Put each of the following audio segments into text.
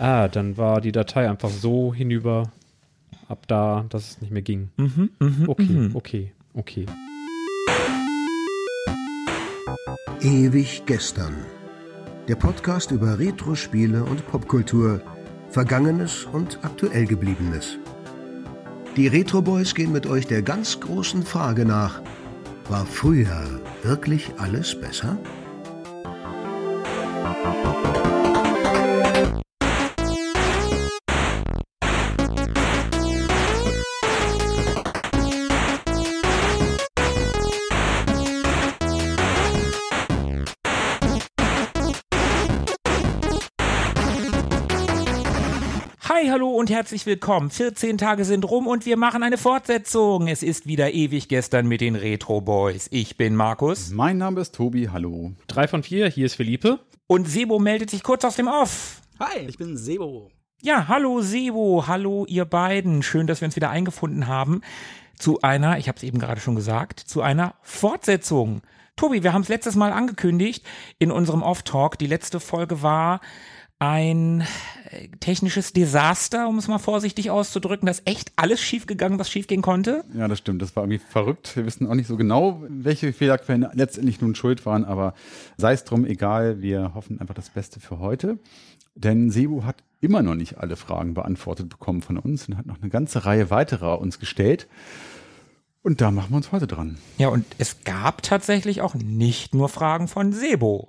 Ah, dann war die Datei einfach so hinüber, ab da, dass es nicht mehr ging. Mhm, mhm, Okay, mhm. okay, okay. Ewig gestern. Der Podcast über Retro-Spiele und Popkultur, Vergangenes und aktuell gebliebenes. Die Retro Boys gehen mit euch der ganz großen Frage nach: War früher wirklich alles besser? Herzlich willkommen. 14 Tage sind rum und wir machen eine Fortsetzung. Es ist wieder ewig gestern mit den Retro Boys. Ich bin Markus Mein Name ist Tobi, hallo. Drei von vier, hier ist Philippe. und Sebo meldet sich kurz aus dem Off. Hi, ich bin Sebo. Ja, hallo Sebo, hallo ihr beiden. Schön, dass wir uns wieder eingefunden haben zu einer, ich habe es eben gerade schon gesagt, zu einer Fortsetzung. Tobi, wir haben es letztes Mal angekündigt in unserem Off-Talk. Die letzte Folge war ein technisches Desaster, um es mal vorsichtig auszudrücken. Da ist echt alles schiefgegangen, was schiefgehen konnte. Ja, das stimmt. Das war irgendwie verrückt. Wir wissen auch nicht so genau, welche Fehlerquellen letztendlich nun schuld waren, aber sei es drum, egal. Wir hoffen einfach das Beste für heute. Denn Sebu hat immer noch nicht alle Fragen beantwortet bekommen von uns und hat noch eine ganze Reihe weiterer uns gestellt. Und da machen wir uns heute dran. Ja, und es gab tatsächlich auch nicht nur Fragen von Sebo.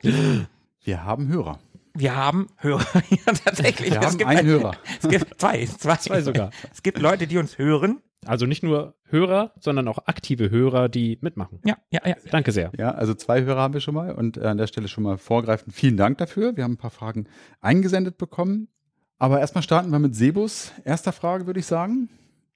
Wir haben Hörer. Wir haben Hörer. ja, tatsächlich. Wir Es haben gibt einen Hörer. Es gibt zwei, zwei. Zwei sogar. Es gibt Leute, die uns hören. Also nicht nur Hörer, sondern auch aktive Hörer, die mitmachen. Ja, ja, ja. Danke sehr. Ja, also zwei Hörer haben wir schon mal und an der Stelle schon mal vorgreifend vielen Dank dafür. Wir haben ein paar Fragen eingesendet bekommen. Aber erstmal starten wir mit Sebus erster Frage, würde ich sagen.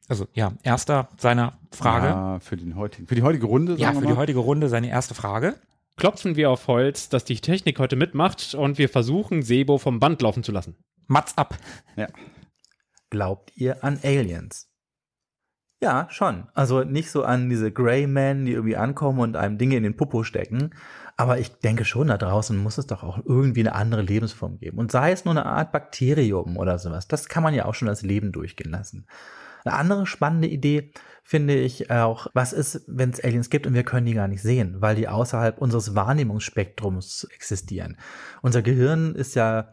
Also, ja, erster seiner Frage. Ja, Ja, für, den heutigen, für die heutige Runde. sagen für wir die heutige Runde seine erste Frage. Klopfen wir auf Holz, dass die Technik heute mitmacht und wir versuchen, Sebo vom Band laufen zu lassen. Mats ab. Ja. Glaubt ihr an Aliens? Ja, schon. Also nicht so an diese Greymen, die irgendwie ankommen und einem Dinge in den Popo stecken. Aber ich denke schon, da draußen muss es doch auch irgendwie eine andere Lebensform geben. Und sei es nur eine Art Bakterium oder sowas. Das kann man ja auch schon als Leben durchgehen lassen. Eine andere spannende Idee finde ich auch, was ist, wenn es Aliens gibt und wir können die gar nicht sehen, weil die außerhalb unseres Wahrnehmungsspektrums existieren. Unser Gehirn ist ja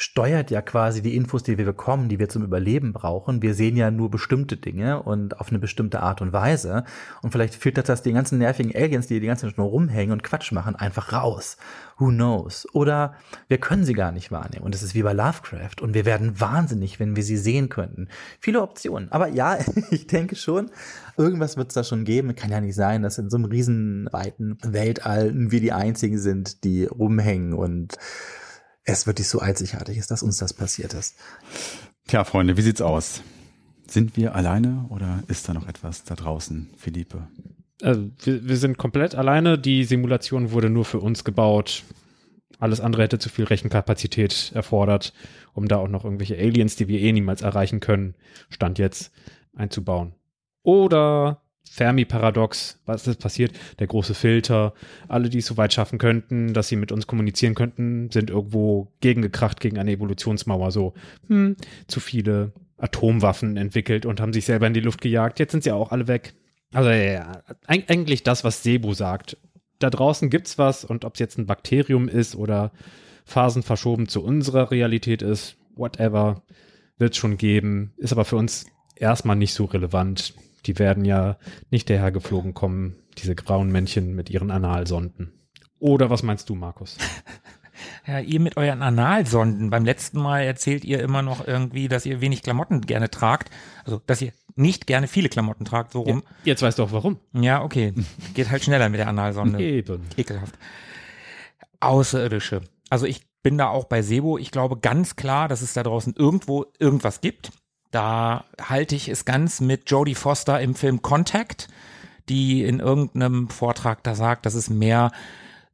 steuert ja quasi die Infos, die wir bekommen, die wir zum Überleben brauchen. Wir sehen ja nur bestimmte Dinge und auf eine bestimmte Art und Weise. Und vielleicht filtert das die ganzen nervigen Aliens, die die ganze Zeit nur rumhängen und Quatsch machen, einfach raus. Who knows? Oder wir können sie gar nicht wahrnehmen. Und es ist wie bei Lovecraft. Und wir werden wahnsinnig, wenn wir sie sehen könnten. Viele Optionen. Aber ja, ich denke schon, irgendwas wird es da schon geben. Kann ja nicht sein, dass in so einem riesenweiten Weltall wir die einzigen sind, die rumhängen und es wirklich so einzigartig ist, dass uns das passiert ist. Tja, Freunde, wie sieht's aus? Sind wir alleine oder ist da noch etwas da draußen, Philippe? Also, wir, wir sind komplett alleine. Die Simulation wurde nur für uns gebaut. Alles andere hätte zu viel Rechenkapazität erfordert, um da auch noch irgendwelche Aliens, die wir eh niemals erreichen können, Stand jetzt einzubauen. Oder Fermi-Paradox, was ist passiert? Der große Filter. Alle, die es so weit schaffen könnten, dass sie mit uns kommunizieren könnten, sind irgendwo gegengekracht gegen eine Evolutionsmauer. So, hm, zu viele Atomwaffen entwickelt und haben sich selber in die Luft gejagt. Jetzt sind sie auch alle weg. Also ja, ja, eig- eigentlich das, was Sebu sagt. Da draußen gibt's was und ob es jetzt ein Bakterium ist oder Phasen verschoben zu unserer Realität ist, whatever, wird's schon geben. Ist aber für uns erstmal nicht so relevant. Die werden ja nicht dahergeflogen kommen, diese grauen Männchen mit ihren Analsonden. Oder was meinst du, Markus? Ja, ihr mit euren Analsonden. Beim letzten Mal erzählt ihr immer noch irgendwie, dass ihr wenig Klamotten gerne tragt. Also, dass ihr nicht gerne viele Klamotten tragt, so rum. Jetzt weißt du auch warum. Ja, okay. Geht halt schneller mit der Analsonde. Eben. Ekelhaft. Außerirdische. Also ich bin da auch bei Sebo. Ich glaube ganz klar, dass es da draußen irgendwo irgendwas gibt. Da halte ich es ganz mit Jodie Foster im Film Contact, die in irgendeinem Vortrag da sagt, dass es mehr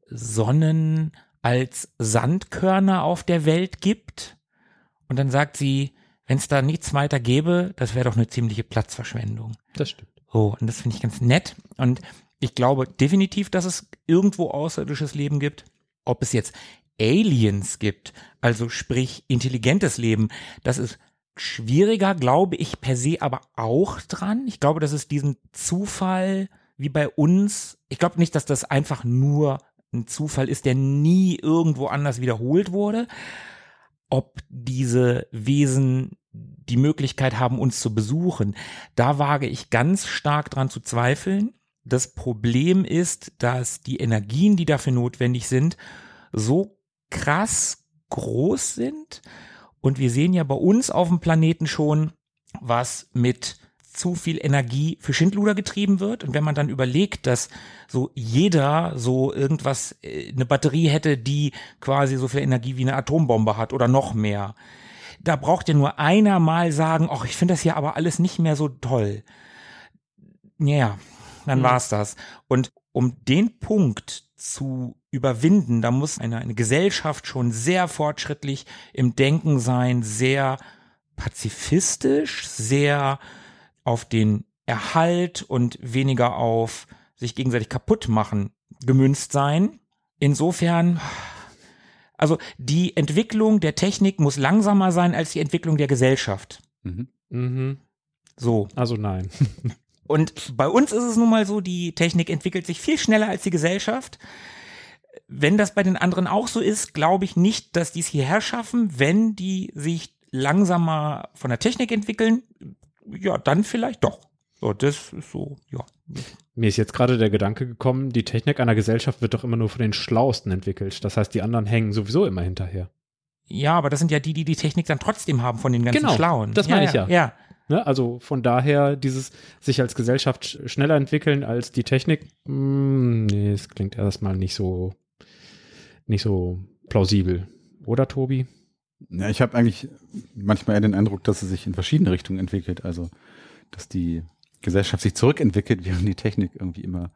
Sonnen als Sandkörner auf der Welt gibt. Und dann sagt sie, wenn es da nichts weiter gäbe, das wäre doch eine ziemliche Platzverschwendung. Das stimmt. So, und das finde ich ganz nett. Und ich glaube definitiv, dass es irgendwo außerirdisches Leben gibt. Ob es jetzt Aliens gibt, also sprich intelligentes Leben, das ist schwieriger, glaube ich per se aber auch dran. Ich glaube, dass es diesen Zufall wie bei uns, ich glaube nicht, dass das einfach nur ein Zufall ist, der nie irgendwo anders wiederholt wurde. Ob diese Wesen die Möglichkeit haben, uns zu besuchen, da wage ich ganz stark dran zu zweifeln. Das Problem ist, dass die Energien, die dafür notwendig sind, so krass groß sind. Und wir sehen ja bei uns auf dem Planeten schon, was mit zu viel Energie für Schindluder getrieben wird. Und wenn man dann überlegt, dass so jeder so irgendwas, äh, eine Batterie hätte, die quasi so viel Energie wie eine Atombombe hat oder noch mehr, da braucht ja nur einer mal sagen, ach, ich finde das hier aber alles nicht mehr so toll. Ja, dann mhm. war's das. Und um den Punkt zu überwinden, da muss eine, eine Gesellschaft schon sehr fortschrittlich im Denken sein, sehr pazifistisch, sehr auf den Erhalt und weniger auf sich gegenseitig kaputt machen gemünzt sein. Insofern, also die Entwicklung der Technik muss langsamer sein als die Entwicklung der Gesellschaft. Mhm. Mhm. So. Also nein. Und bei uns ist es nun mal so, die Technik entwickelt sich viel schneller als die Gesellschaft. Wenn das bei den anderen auch so ist, glaube ich nicht, dass die es hierher schaffen. Wenn die sich langsamer von der Technik entwickeln, ja, dann vielleicht doch. So, das ist so, ja. Mir ist jetzt gerade der Gedanke gekommen, die Technik einer Gesellschaft wird doch immer nur von den Schlauesten entwickelt. Das heißt, die anderen hängen sowieso immer hinterher. Ja, aber das sind ja die, die die Technik dann trotzdem haben von den ganzen genau, Schlauen. Das meine ja, ich ja. Ja. Ne? Also von daher dieses sich als Gesellschaft schneller entwickeln als die Technik, mh, hm, nee, es klingt erstmal nicht so nicht so plausibel, oder Tobi? Ja, ich habe eigentlich manchmal eher den Eindruck, dass es sich in verschiedene Richtungen entwickelt. Also, dass die Gesellschaft sich zurückentwickelt, während die Technik irgendwie immer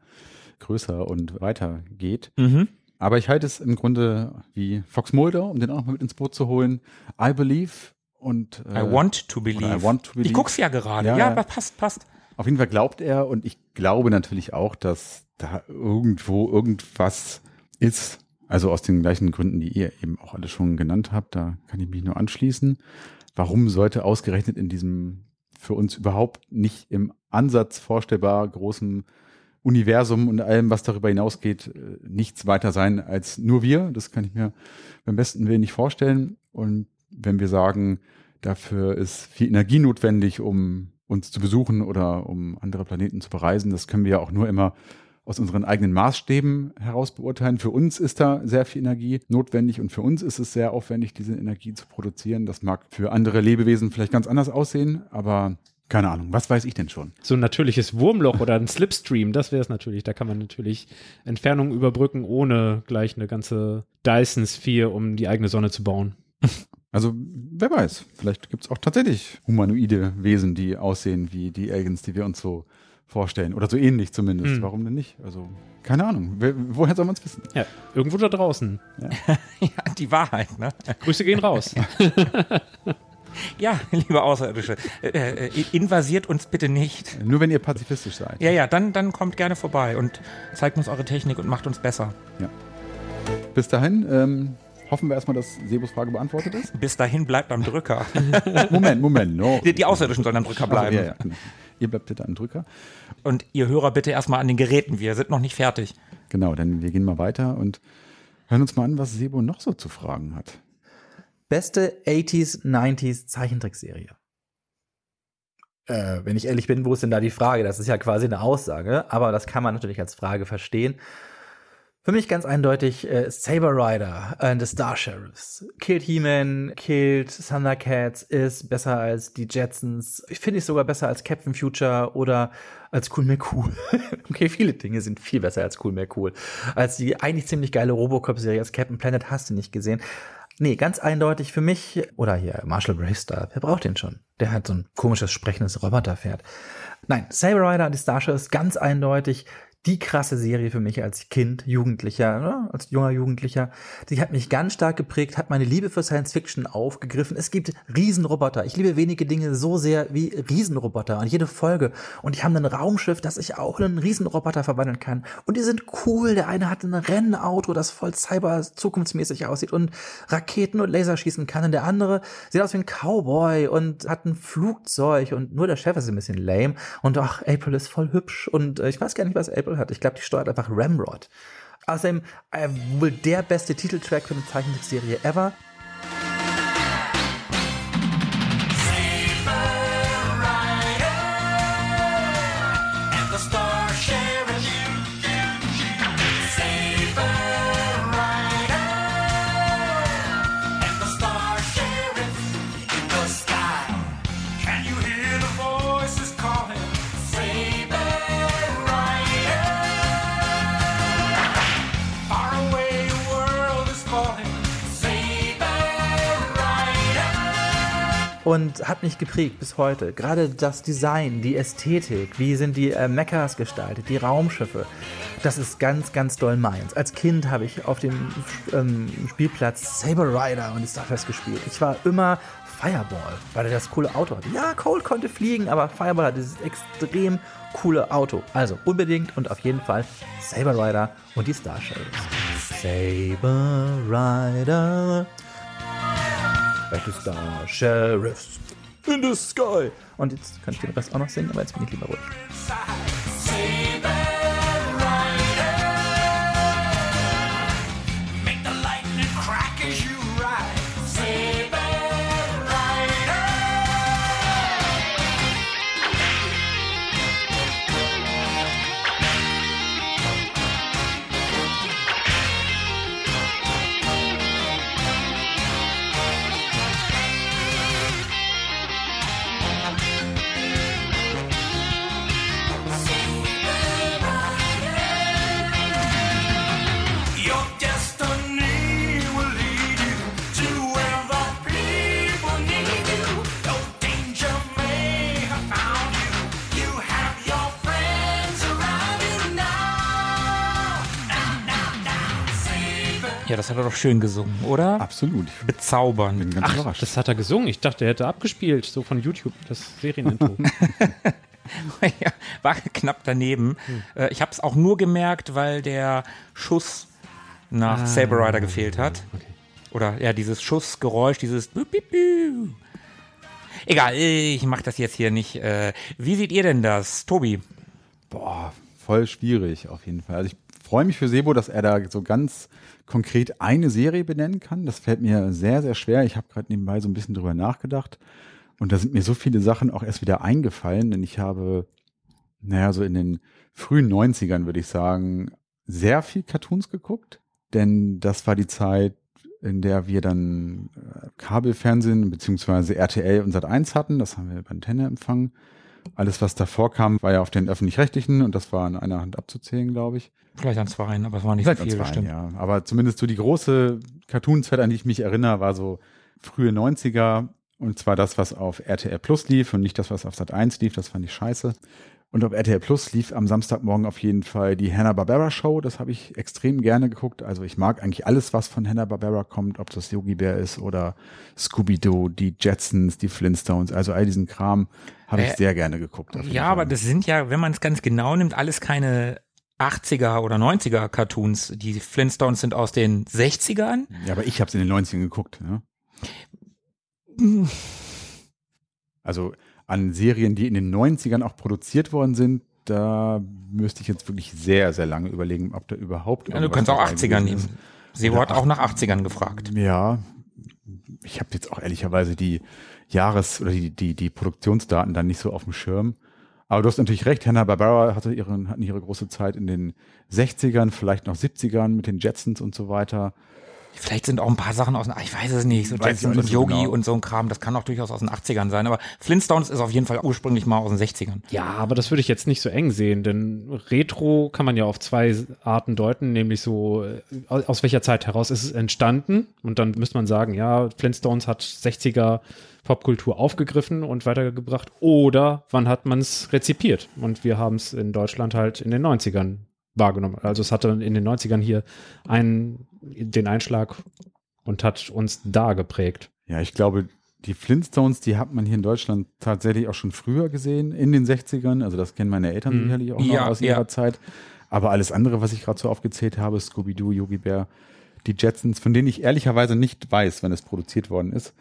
größer und weiter geht. Mhm. Aber ich halte es im Grunde wie Fox Mulder, um den auch mal mit ins Boot zu holen. I believe und äh, I want to believe. I want to believe. Ich guck's ja gerade. Ja, ja, passt, passt. Auf jeden Fall glaubt er und ich glaube natürlich auch, dass da irgendwo irgendwas ist. Also aus den gleichen Gründen, die ihr eben auch alle schon genannt habt, da kann ich mich nur anschließen. Warum sollte ausgerechnet in diesem für uns überhaupt nicht im Ansatz vorstellbar großen Universum und allem, was darüber hinausgeht, äh, nichts weiter sein als nur wir? Das kann ich mir beim besten Willen nicht vorstellen. Und wenn wir sagen, dafür ist viel Energie notwendig, um uns zu besuchen oder um andere Planeten zu bereisen, das können wir ja auch nur immer aus unseren eigenen Maßstäben heraus beurteilen. Für uns ist da sehr viel Energie notwendig und für uns ist es sehr aufwendig, diese Energie zu produzieren. Das mag für andere Lebewesen vielleicht ganz anders aussehen, aber keine Ahnung, was weiß ich denn schon? So ein natürliches Wurmloch oder ein Slipstream, das wäre es natürlich. Da kann man natürlich Entfernungen überbrücken, ohne gleich eine ganze Dyson-Sphere, um die eigene Sonne zu bauen. Also, wer weiß, vielleicht gibt es auch tatsächlich humanoide Wesen, die aussehen wie die Aliens, die wir uns so vorstellen. Oder so ähnlich zumindest. Mhm. Warum denn nicht? Also, keine Ahnung. Wer, woher soll man es wissen? Ja, irgendwo da draußen. Ja. ja, die Wahrheit, ne? Grüße gehen raus. Ja, liebe Außerirdische, äh, äh, invasiert uns bitte nicht. Nur wenn ihr pazifistisch seid. Ja, ja, dann, dann kommt gerne vorbei und zeigt uns eure Technik und macht uns besser. Ja. Bis dahin, ähm, hoffen wir erstmal, dass Sebus Frage beantwortet ist. Bis dahin bleibt am Drücker. Moment, Moment. No. Die, die Außerirdischen sollen am Drücker bleiben. Also, ja, ja. Ihr bleibt bitte am Drücker. Und ihr Hörer bitte erstmal an den Geräten. Wir sind noch nicht fertig. Genau, dann wir gehen mal weiter und hören uns mal an, was Sebo noch so zu fragen hat. Beste 80s, 90s Zeichentrickserie. Äh, wenn ich ehrlich bin, wo ist denn da die Frage? Das ist ja quasi eine Aussage, aber das kann man natürlich als Frage verstehen. Für mich ganz eindeutig äh, Saber Rider and the Star Sheriffs. Killed He-Man, Killed Thundercats ist besser als die Jetsons. Ich finde ich sogar besser als Captain Future oder als Cool McCool. okay, viele Dinge sind viel besser als Cool McCool. Als die eigentlich ziemlich geile Robocop-Serie als Captain Planet hast du nicht gesehen. Nee, ganz eindeutig für mich, oder hier Marshall Bravestar, wer braucht den schon? Der hat so ein komisches, sprechendes Roboterpferd. Nein, Saber Rider, die Starship ist ganz eindeutig die krasse Serie für mich als Kind, Jugendlicher, ne? als junger Jugendlicher. Die hat mich ganz stark geprägt, hat meine Liebe für Science Fiction aufgegriffen. Es gibt Riesenroboter. Ich liebe wenige Dinge so sehr wie Riesenroboter und jede Folge. Und die haben ein Raumschiff, das ich auch in einen Riesenroboter verwandeln kann. Und die sind cool. Der eine hat ein Rennauto, das voll cyber zukunftsmäßig aussieht und Raketen und Laser schießen kann. Und der andere sieht aus wie ein Cowboy und hat ein Flugzeug und nur der Chef ist ein bisschen lame. Und ach, April ist voll hübsch und äh, ich weiß gar nicht, was April hat. Ich glaube, die steuert einfach Ramrod. Außerdem äh, wohl der beste Titeltrack für eine Zeichentrickserie ever. Und hat mich geprägt bis heute. Gerade das Design, die Ästhetik, wie sind die äh, Mechas gestaltet, die Raumschiffe. Das ist ganz, ganz doll meins. Als Kind habe ich auf dem ähm, Spielplatz Saber Rider und Star Wars gespielt. Ich war immer Fireball, weil er das coole Auto hatte. Ja, Cole konnte fliegen, aber Fireball hat dieses extrem coole Auto. Also unbedingt und auf jeden Fall Saber Rider und die Star. Saber Rider. The Star Sheriffs in the sky. Und jetzt kann ich den Rest auch noch singen, aber jetzt bin ich lieber ruhig. Ja, das hat er doch schön gesungen, oder? Absolut. Ich bin Bezaubernd. ganz Ach, überrascht. das hat er gesungen. Ich dachte, er hätte abgespielt, so von YouTube, das Serienintro. ja, war knapp daneben. Äh, ich habe es auch nur gemerkt, weil der Schuss nach Saber Rider gefehlt hat. Oder ja, dieses Schussgeräusch, dieses. Egal, ich mache das jetzt hier nicht. Äh, Wie seht ihr denn das, Tobi? Boah, voll schwierig auf jeden Fall. Also ich freue mich für Sebo, dass er da so ganz konkret eine Serie benennen kann. Das fällt mir sehr, sehr schwer. Ich habe gerade nebenbei so ein bisschen drüber nachgedacht. Und da sind mir so viele Sachen auch erst wieder eingefallen, denn ich habe, naja, so in den frühen 90ern, würde ich sagen, sehr viel Cartoons geguckt. Denn das war die Zeit, in der wir dann äh, Kabelfernsehen beziehungsweise RTL und Sat1 hatten. Das haben wir über Antenne empfangen. Alles, was davor kam, war ja auf den öffentlich-rechtlichen und das war an einer Hand abzuzählen, glaube ich. Vielleicht an zwei, aber es war nicht Vielleicht so an viel, zwei, bestimmt. ja. Aber zumindest so die große Cartoon-Zeit, an die ich mich erinnere, war so frühe 90er und zwar das, was auf RTL Plus lief und nicht das, was auf Sat 1 lief. Das fand ich scheiße. Und auf RTL Plus lief am Samstagmorgen auf jeden Fall die Hanna-Barbera Show. Das habe ich extrem gerne geguckt. Also ich mag eigentlich alles, was von Hanna-Barbera kommt, ob das Yogi Bear ist oder Scooby-Doo, die Jetsons, die Flintstones. Also all diesen Kram habe ich Äh, sehr gerne geguckt. Ja, Fall. aber das sind ja, wenn man es ganz genau nimmt, alles keine 80er oder 90er Cartoons. Die Flintstones sind aus den 60ern. Ja, aber ich habe es in den 90ern geguckt. Ne? Also an Serien, die in den 90ern auch produziert worden sind, da müsste ich jetzt wirklich sehr, sehr lange überlegen, ob da überhaupt Ja, du kannst auch dabei 80er gewesen nehmen. Sebo hat auch nach 80ern gefragt. Ja, ich habe jetzt auch ehrlicherweise die Jahres- oder die, die, die Produktionsdaten dann nicht so auf dem Schirm. Aber du hast natürlich recht, Hanna-Barbera hatte ihren, hatten ihre große Zeit in den 60ern, vielleicht noch 70ern mit den Jetsons und so weiter. Vielleicht sind auch ein paar Sachen aus den, ich weiß es nicht, so Weiß und so Yogi genau. und so ein Kram, das kann auch durchaus aus den 80ern sein, aber Flintstones ist auf jeden Fall ursprünglich mal aus den 60ern. Ja, aber das würde ich jetzt nicht so eng sehen, denn Retro kann man ja auf zwei Arten deuten, nämlich so, äh, aus aus welcher Zeit heraus ist es entstanden? Und dann müsste man sagen, ja, Flintstones hat 60er Popkultur aufgegriffen und weitergebracht oder wann hat man es rezipiert? Und wir haben es in Deutschland halt in den 90ern wahrgenommen. Also es hatte in den 90ern hier einen, den Einschlag und hat uns da geprägt. Ja, ich glaube, die Flintstones, die hat man hier in Deutschland tatsächlich auch schon früher gesehen, in den 60ern. Also das kennen meine Eltern Mhm. sicherlich auch noch Ja, aus ja. ihrer Zeit. Aber alles andere, was ich gerade so aufgezählt habe, Scooby-Doo, Yogi Bear, die Jetsons, von denen ich ehrlicherweise nicht weiß, wann es produziert worden ist,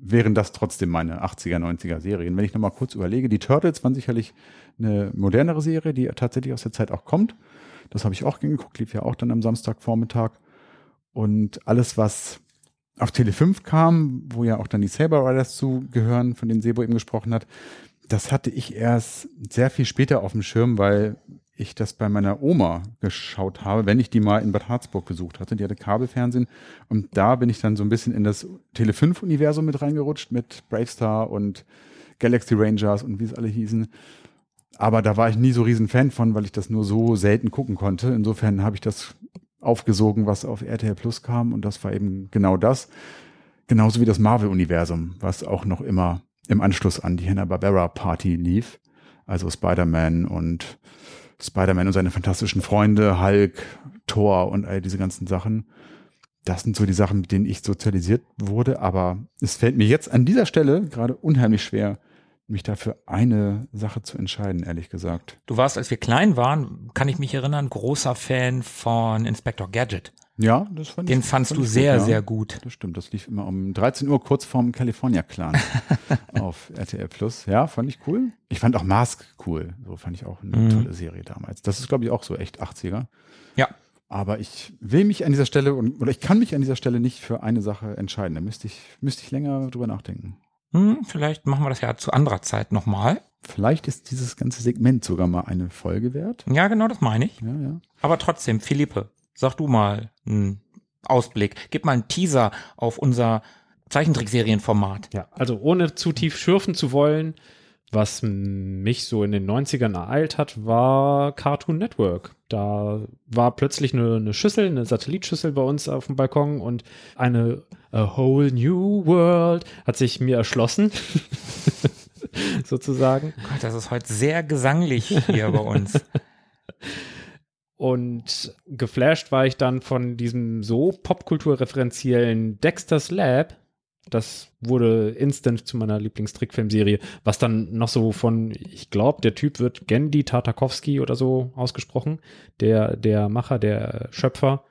wären das trotzdem meine 80er, 90er Serien. Wenn ich nochmal kurz überlege, die Turtles waren sicherlich eine modernere Serie, die tatsächlich aus der Zeit auch kommt. Das habe ich auch geguckt, lief ja auch dann am Samstagvormittag. Und alles, was auf Tele 5 kam, wo ja auch dann die Saber Riders zugehören, von denen Sebo eben gesprochen hat, das hatte ich erst sehr viel später auf dem Schirm, weil ich das bei meiner Oma geschaut habe, wenn ich die mal in Bad Harzburg besucht hatte. Die hatte Kabelfernsehen und da bin ich dann so ein bisschen in das Tele 5 Universum mit reingerutscht mit Bravestar und Galaxy Rangers und wie es alle hießen. Aber da war ich nie so riesen Fan von, weil ich das nur so selten gucken konnte. Insofern habe ich das aufgesogen, was auf RTL Plus kam und das war eben genau das. Genauso wie das Marvel-Universum, was auch noch immer im Anschluss an die Hanna-Barbera-Party lief. Also Spider-Man und Spider-Man und seine fantastischen Freunde, Hulk, Thor und all diese ganzen Sachen. Das sind so die Sachen, mit denen ich sozialisiert wurde. Aber es fällt mir jetzt an dieser Stelle gerade unheimlich schwer, mich dafür eine Sache zu entscheiden, ehrlich gesagt. Du warst, als wir klein waren, kann ich mich erinnern, großer Fan von Inspector Gadget. Ja, das fand Den ich, fandst fand du sehr, gut, ja. sehr gut. Das stimmt, das lief immer um 13 Uhr kurz vorm California Clan auf RTL Plus. Ja, fand ich cool. Ich fand auch Mask cool. So fand ich auch eine Mhm. tolle Serie damals. Das ist, glaube ich, auch so echt 80er. Ja. Aber ich will mich an dieser Stelle und, oder ich kann mich an dieser Stelle nicht für eine Sache entscheiden. Da müsste ich, müsste ich länger drüber nachdenken. Hm, vielleicht machen wir das ja zu anderer Zeit nochmal. Vielleicht ist dieses ganze Segment sogar mal eine Folge wert. Ja, genau, das meine ich. Ja, ja. Aber trotzdem, Philippe, sag du mal einen Ausblick. Gib mal einen Teaser auf unser Zeichentrickserienformat. Ja, also ohne zu tief schürfen zu wollen, was mich so in den 90ern ereilt hat, war Cartoon Network. Da war plötzlich eine, eine Schüssel, eine Satellitschüssel bei uns auf dem Balkon und eine A Whole New World hat sich mir erschlossen. sozusagen. Gott, das ist heute sehr gesanglich hier bei uns. Und geflasht war ich dann von diesem so popkulturreferenziellen Dexter's Lab. Das wurde instant zu meiner Lieblingstrickfilmserie, was dann noch so von, ich glaube, der Typ wird Gendy Tartakovsky oder so ausgesprochen, der, der Macher, der Schöpfer.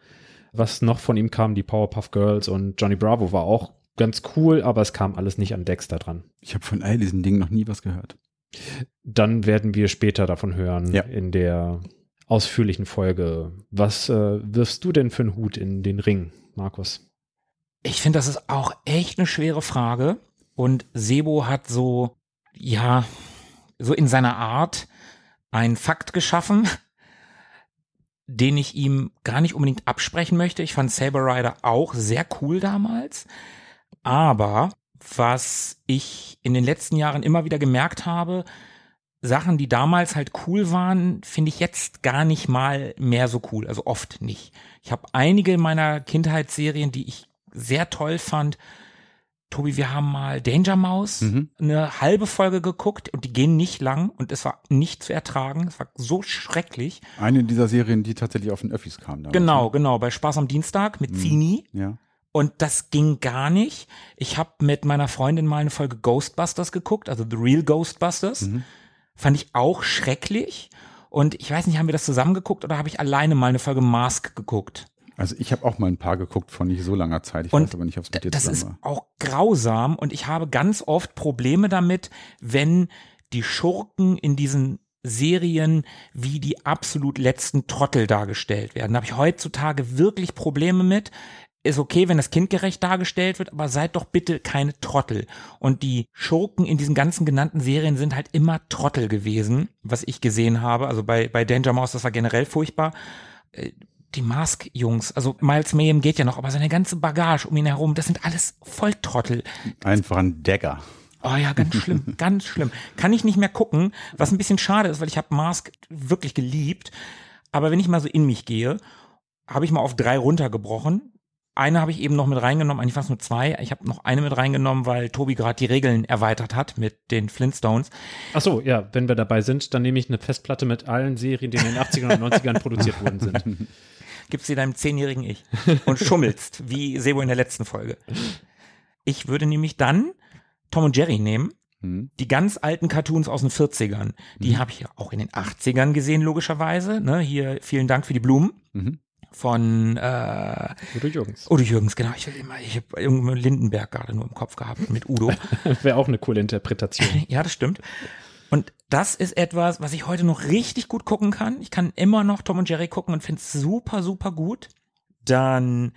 Was noch von ihm kam, die Powerpuff Girls und Johnny Bravo war auch ganz cool, aber es kam alles nicht an Dexter dran. Ich habe von all diesen Dingen noch nie was gehört. Dann werden wir später davon hören Ja. in der ausführlichen Folge. Was äh, wirfst du denn für einen Hut in den Ring, Markus? Ich finde, das ist auch echt eine schwere Frage. Und Sebo hat so, ja, so in seiner Art einen Fakt geschaffen, den ich ihm gar nicht unbedingt absprechen möchte. Ich fand Saber Rider auch sehr cool damals. Aber was ich in den letzten Jahren immer wieder gemerkt habe, Sachen, die damals halt cool waren, finde ich jetzt gar nicht mal mehr so cool. Also oft nicht. Ich habe einige meiner Kindheitsserien, die ich sehr toll fand. Tobi, wir haben mal Danger Mouse Mhm. eine halbe Folge geguckt und die gehen nicht lang und es war nicht zu ertragen. Es war so schrecklich. Eine dieser Serien, die tatsächlich auf den Öffis kam. damals, Genau, ne? genau, bei Spaß am Dienstag mit Mhm. Zini. Ja. Und das ging gar nicht. Ich habe mit meiner Freundin mal eine Folge Ghostbusters geguckt, also The Real Ghostbusters. Mhm. Fand ich auch schrecklich. Und ich weiß nicht, haben wir das zusammen geguckt oder habe ich alleine mal eine Folge Mask geguckt? Also ich habe auch mal ein paar geguckt von nicht so langer Zeit. Ich Und weiß aber nicht, ob es mit dir Das ist war. auch grausam und ich habe ganz oft Probleme damit, wenn die Schurken in diesen Serien wie die absolut letzten Trottel dargestellt werden. Da habe ich heutzutage wirklich Probleme mit. Ist okay, wenn das kindgerecht dargestellt wird, aber seid doch bitte keine Trottel. Und die Schurken in diesen ganzen genannten Serien sind halt immer Trottel gewesen, was ich gesehen habe. Also bei, bei Danger Mouse, das war generell furchtbar. Die Mask-Jungs, also Miles Mayhem geht ja noch, aber seine ganze Bagage um ihn herum, das sind alles Volltrottel. Einfach ein Dagger. Oh ja, ganz schlimm, ganz schlimm. Kann ich nicht mehr gucken, was ein bisschen schade ist, weil ich habe Mask wirklich geliebt. Aber wenn ich mal so in mich gehe, habe ich mal auf drei runtergebrochen. Eine habe ich eben noch mit reingenommen, eigentlich es nur zwei. Ich habe noch eine mit reingenommen, weil Tobi gerade die Regeln erweitert hat mit den Flintstones. Ach so, ja, wenn wir dabei sind, dann nehme ich eine Festplatte mit allen Serien, die in den 80ern und 90ern produziert worden sind. Gibst sie deinem zehnjährigen Ich und schummelst, wie Sebo in der letzten Folge. Ich würde nämlich dann Tom und Jerry nehmen. Hm. Die ganz alten Cartoons aus den 40ern, die habe ich ja auch in den 80ern gesehen, logischerweise. Ne, hier vielen Dank für die Blumen Mhm. Von äh, Udo Jürgens. Udo Jürgens, genau. Ich immer, ich habe Lindenberg gerade nur im Kopf gehabt mit Udo. Wäre auch eine coole Interpretation. ja, das stimmt. Und das ist etwas, was ich heute noch richtig gut gucken kann. Ich kann immer noch Tom und Jerry gucken und finde es super, super gut. Dann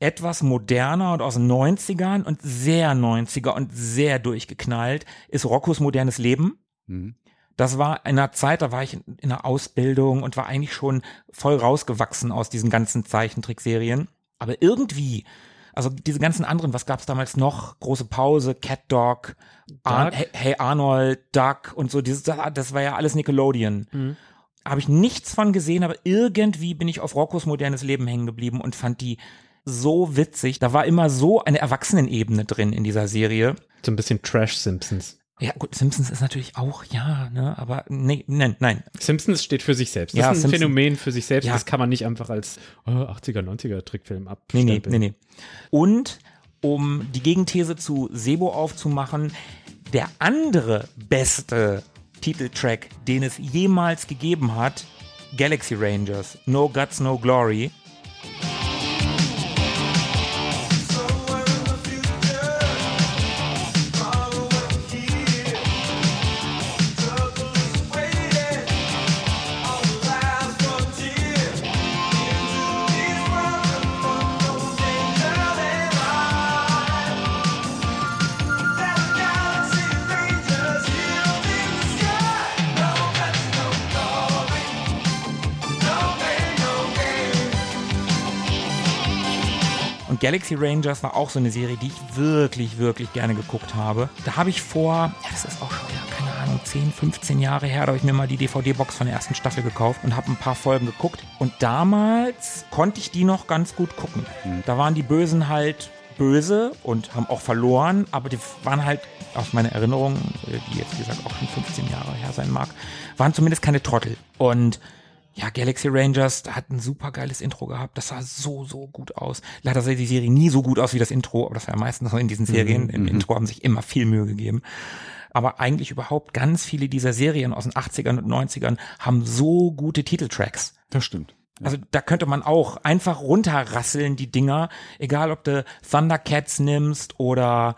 etwas moderner und aus den 90ern und sehr 90er und sehr durchgeknallt ist Roccos modernes Leben. Mhm. Das war in einer Zeit, da war ich in, einer Ausbildung und war eigentlich schon voll rausgewachsen aus diesen ganzen Zeichentrickserien. Aber irgendwie, also diese ganzen anderen, was gab's damals noch? Große Pause, Cat Dog, Ar hey Arnold, Duck und so, dieses, das war ja alles Nickelodeon. Mhm. Habe ich nichts von gesehen, aber irgendwie bin ich auf Roccos modernes Leben hängen geblieben und fand die so witzig. Da war immer so eine Erwachsenenebene drin in dieser Serie. So ein bisschen Trash Simpsons. Ja, gut, Simpsons ist natürlich auch, ja, ne, aber nee, nein, nein. Simpsons steht für sich selbst. Das Ja, ist ein Simpson- Phänomen für sich selbst. Ja. Das kann man nicht einfach als oh, 80er, 90er Trickfilm Nee, abstempeln. nee, nee, nee. Und um die Gegenthese zu Sebo aufzumachen, der andere beste Titeltrack, den es jemals gegeben hat, Galaxy Rangers, No Guts, No Glory. Galaxy Rangers war auch so eine Serie, die ich wirklich, wirklich gerne geguckt habe. Da habe ich vor, ja, das ist auch schon wieder, keine Ahnung, 10, 15 Jahre her, da habe ich mir mal die DVD-Box von der ersten Staffel gekauft und habe ein paar Folgen geguckt. Und damals konnte ich die noch ganz gut gucken. Da waren die Bösen halt böse und haben auch verloren, aber die waren halt aus meiner Erinnerung, äh, die jetzt wie gesagt auch schon 15 Jahre her sein mag, waren zumindest keine Trottel. Und ja, Galaxy Rangers hat ein super geiles Intro gehabt. Das sah so, so gut aus. Leider sah die Serie nie so gut aus wie das Intro, aber das war ja meistens so in diesen Serien. Im Intro haben sich immer viel Mühe gegeben. Aber eigentlich überhaupt ganz viele dieser Serien aus den 80ern und 90ern haben so gute Titeltracks. Das stimmt. Also da könnte man auch einfach runterrasseln, die Dinger. Egal, ob du Thundercats nimmst oder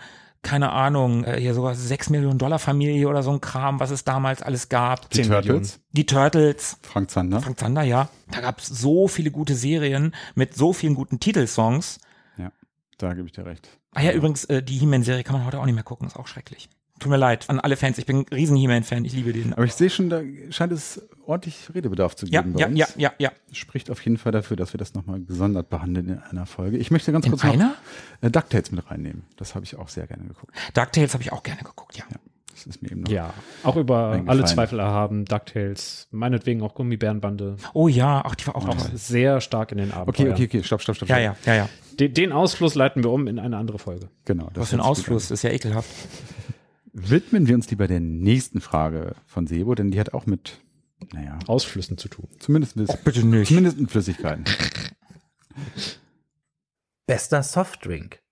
keine Ahnung, äh, hier sowas 6 Millionen Dollar Familie oder so ein Kram, was es damals alles gab. Die 10 Turtles, Die Turtles, Frank Zander. Frank Zander, ja. Da gab es so viele gute Serien mit so vielen guten Titelsongs. Ja, da gebe ich dir recht. Ah ja, übrigens, äh, die He-Man-Serie kann man heute auch nicht mehr gucken, ist auch schrecklich. Tut mir leid an alle Fans, ich bin ein riesen He-Man-Fan, ich liebe den. Aber ich sehe schon, da scheint es ordentlich Redebedarf zu Ja, geben bei ja, uns. ja, ja, ja. Spricht auf jeden Fall dafür, dass wir das nochmal gesondert behandeln in einer Folge. Ich möchte ganz In kurz einer? noch äh, DuckTales mit reinnehmen. Das habe ich auch sehr gerne geguckt. DuckTales habe ich auch gerne geguckt, ja. Ja, das ist mir eben noch. Ja, auch über alle Zweifel erhaben, DuckTales, meinetwegen auch Gummibärenbande. Oh ja, ach, die war auch Auch toll. sehr stark in den Abenteuern. Okay, okay, okay, stopp, stopp, stopp. Ja, stopp. ja, ja, ja. Den, den Ausfluss leiten wir um in eine andere Folge. Genau. das Was für ein Ausfluss, ist ja ekelhaft. Widmen wir uns lieber der nächsten Frage von Sebo, denn die hat auch mit, naja, Ausflüssen zu tun. zumindest, mit, bitte nicht. zumindest mit Flüssigkeiten. Bester Softdrink.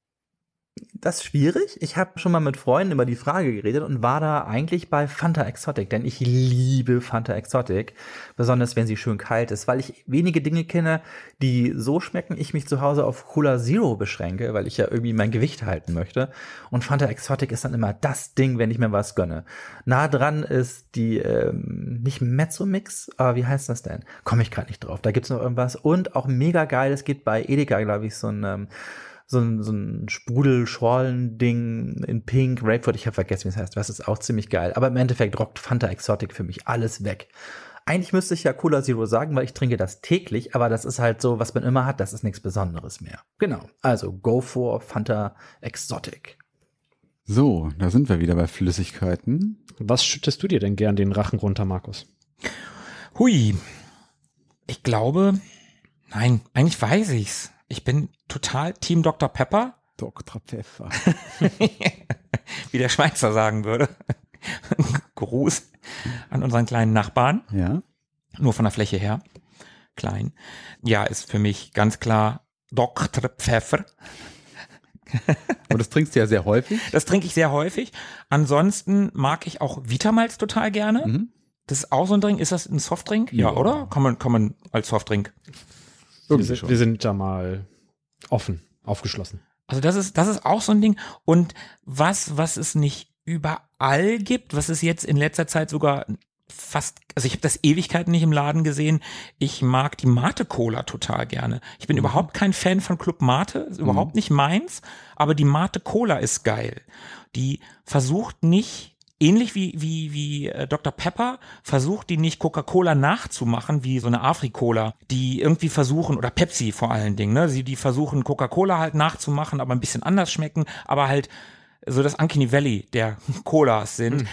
Das schwierig. Ich habe schon mal mit Freunden über die Frage geredet und war da eigentlich bei Fanta Exotic, denn ich liebe Fanta Exotic, besonders wenn sie schön kalt ist, weil ich wenige Dinge kenne, die so schmecken, ich mich zu Hause auf Cola Zero beschränke, weil ich ja irgendwie mein Gewicht halten möchte. Und Fanta Exotic ist dann immer das Ding, wenn ich mir was gönne. Nah dran ist die, ähm, nicht Mezzo Mix, aber wie heißt das denn? Komme ich gerade nicht drauf. Da gibt's noch irgendwas. Und auch mega geil, es gibt bei Edeka, glaube ich, so ein ähm, so ein, so ein Sprudel-Schorlen-Ding in Pink, Grapefruit, ich habe vergessen, wie es heißt. Das ist auch ziemlich geil. Aber im Endeffekt rockt Fanta Exotic für mich alles weg. Eigentlich müsste ich ja Cola Zero sagen, weil ich trinke das täglich, aber das ist halt so, was man immer hat, das ist nichts Besonderes mehr. Genau. Also go for Fanta Exotic. So, da sind wir wieder bei Flüssigkeiten. Was schüttest du dir denn gern den Rachen runter, Markus? Hui. Ich glaube, nein, eigentlich weiß ich's. Ich bin total Team Dr. Pepper, Dr. Pfeffer. wie der Schweizer sagen würde. Gruß an unseren kleinen Nachbarn. Ja. nur von der Fläche her. Klein. Ja, ist für mich ganz klar Dr. Pfeffer. Und das trinkst du ja sehr häufig. Das trinke ich sehr häufig. Ansonsten mag ich auch Vitamalz total gerne. Mhm. Das ist auch so ein Drink. Ist das ein Softdrink? Ja, Ja. oder? Kann man, kann man als Softdrink. Wir Irgendwie sind, schon. wir sind da mal offen, aufgeschlossen. Also das ist, das ist auch so ein Ding. Und was, was es nicht überall gibt, was es jetzt in letzter Zeit sogar fast, also ich habe das Ewigkeiten nicht im Laden gesehen. Ich mag die Mate Cola total gerne. Ich bin überhaupt kein Fan von Club Mate, ist überhaupt nicht meins, aber die Mate Cola ist geil. Die versucht nicht Ähnlich wie, wie, wie äh, Dr. Pepper versucht die nicht Coca-Cola nachzumachen, wie so eine Afri-Cola, die irgendwie versuchen, oder Pepsi vor allen Dingen, ne? Sie, die versuchen Coca-Cola halt nachzumachen, aber ein bisschen anders schmecken, aber halt so das Ankeny Valley der Colas sind.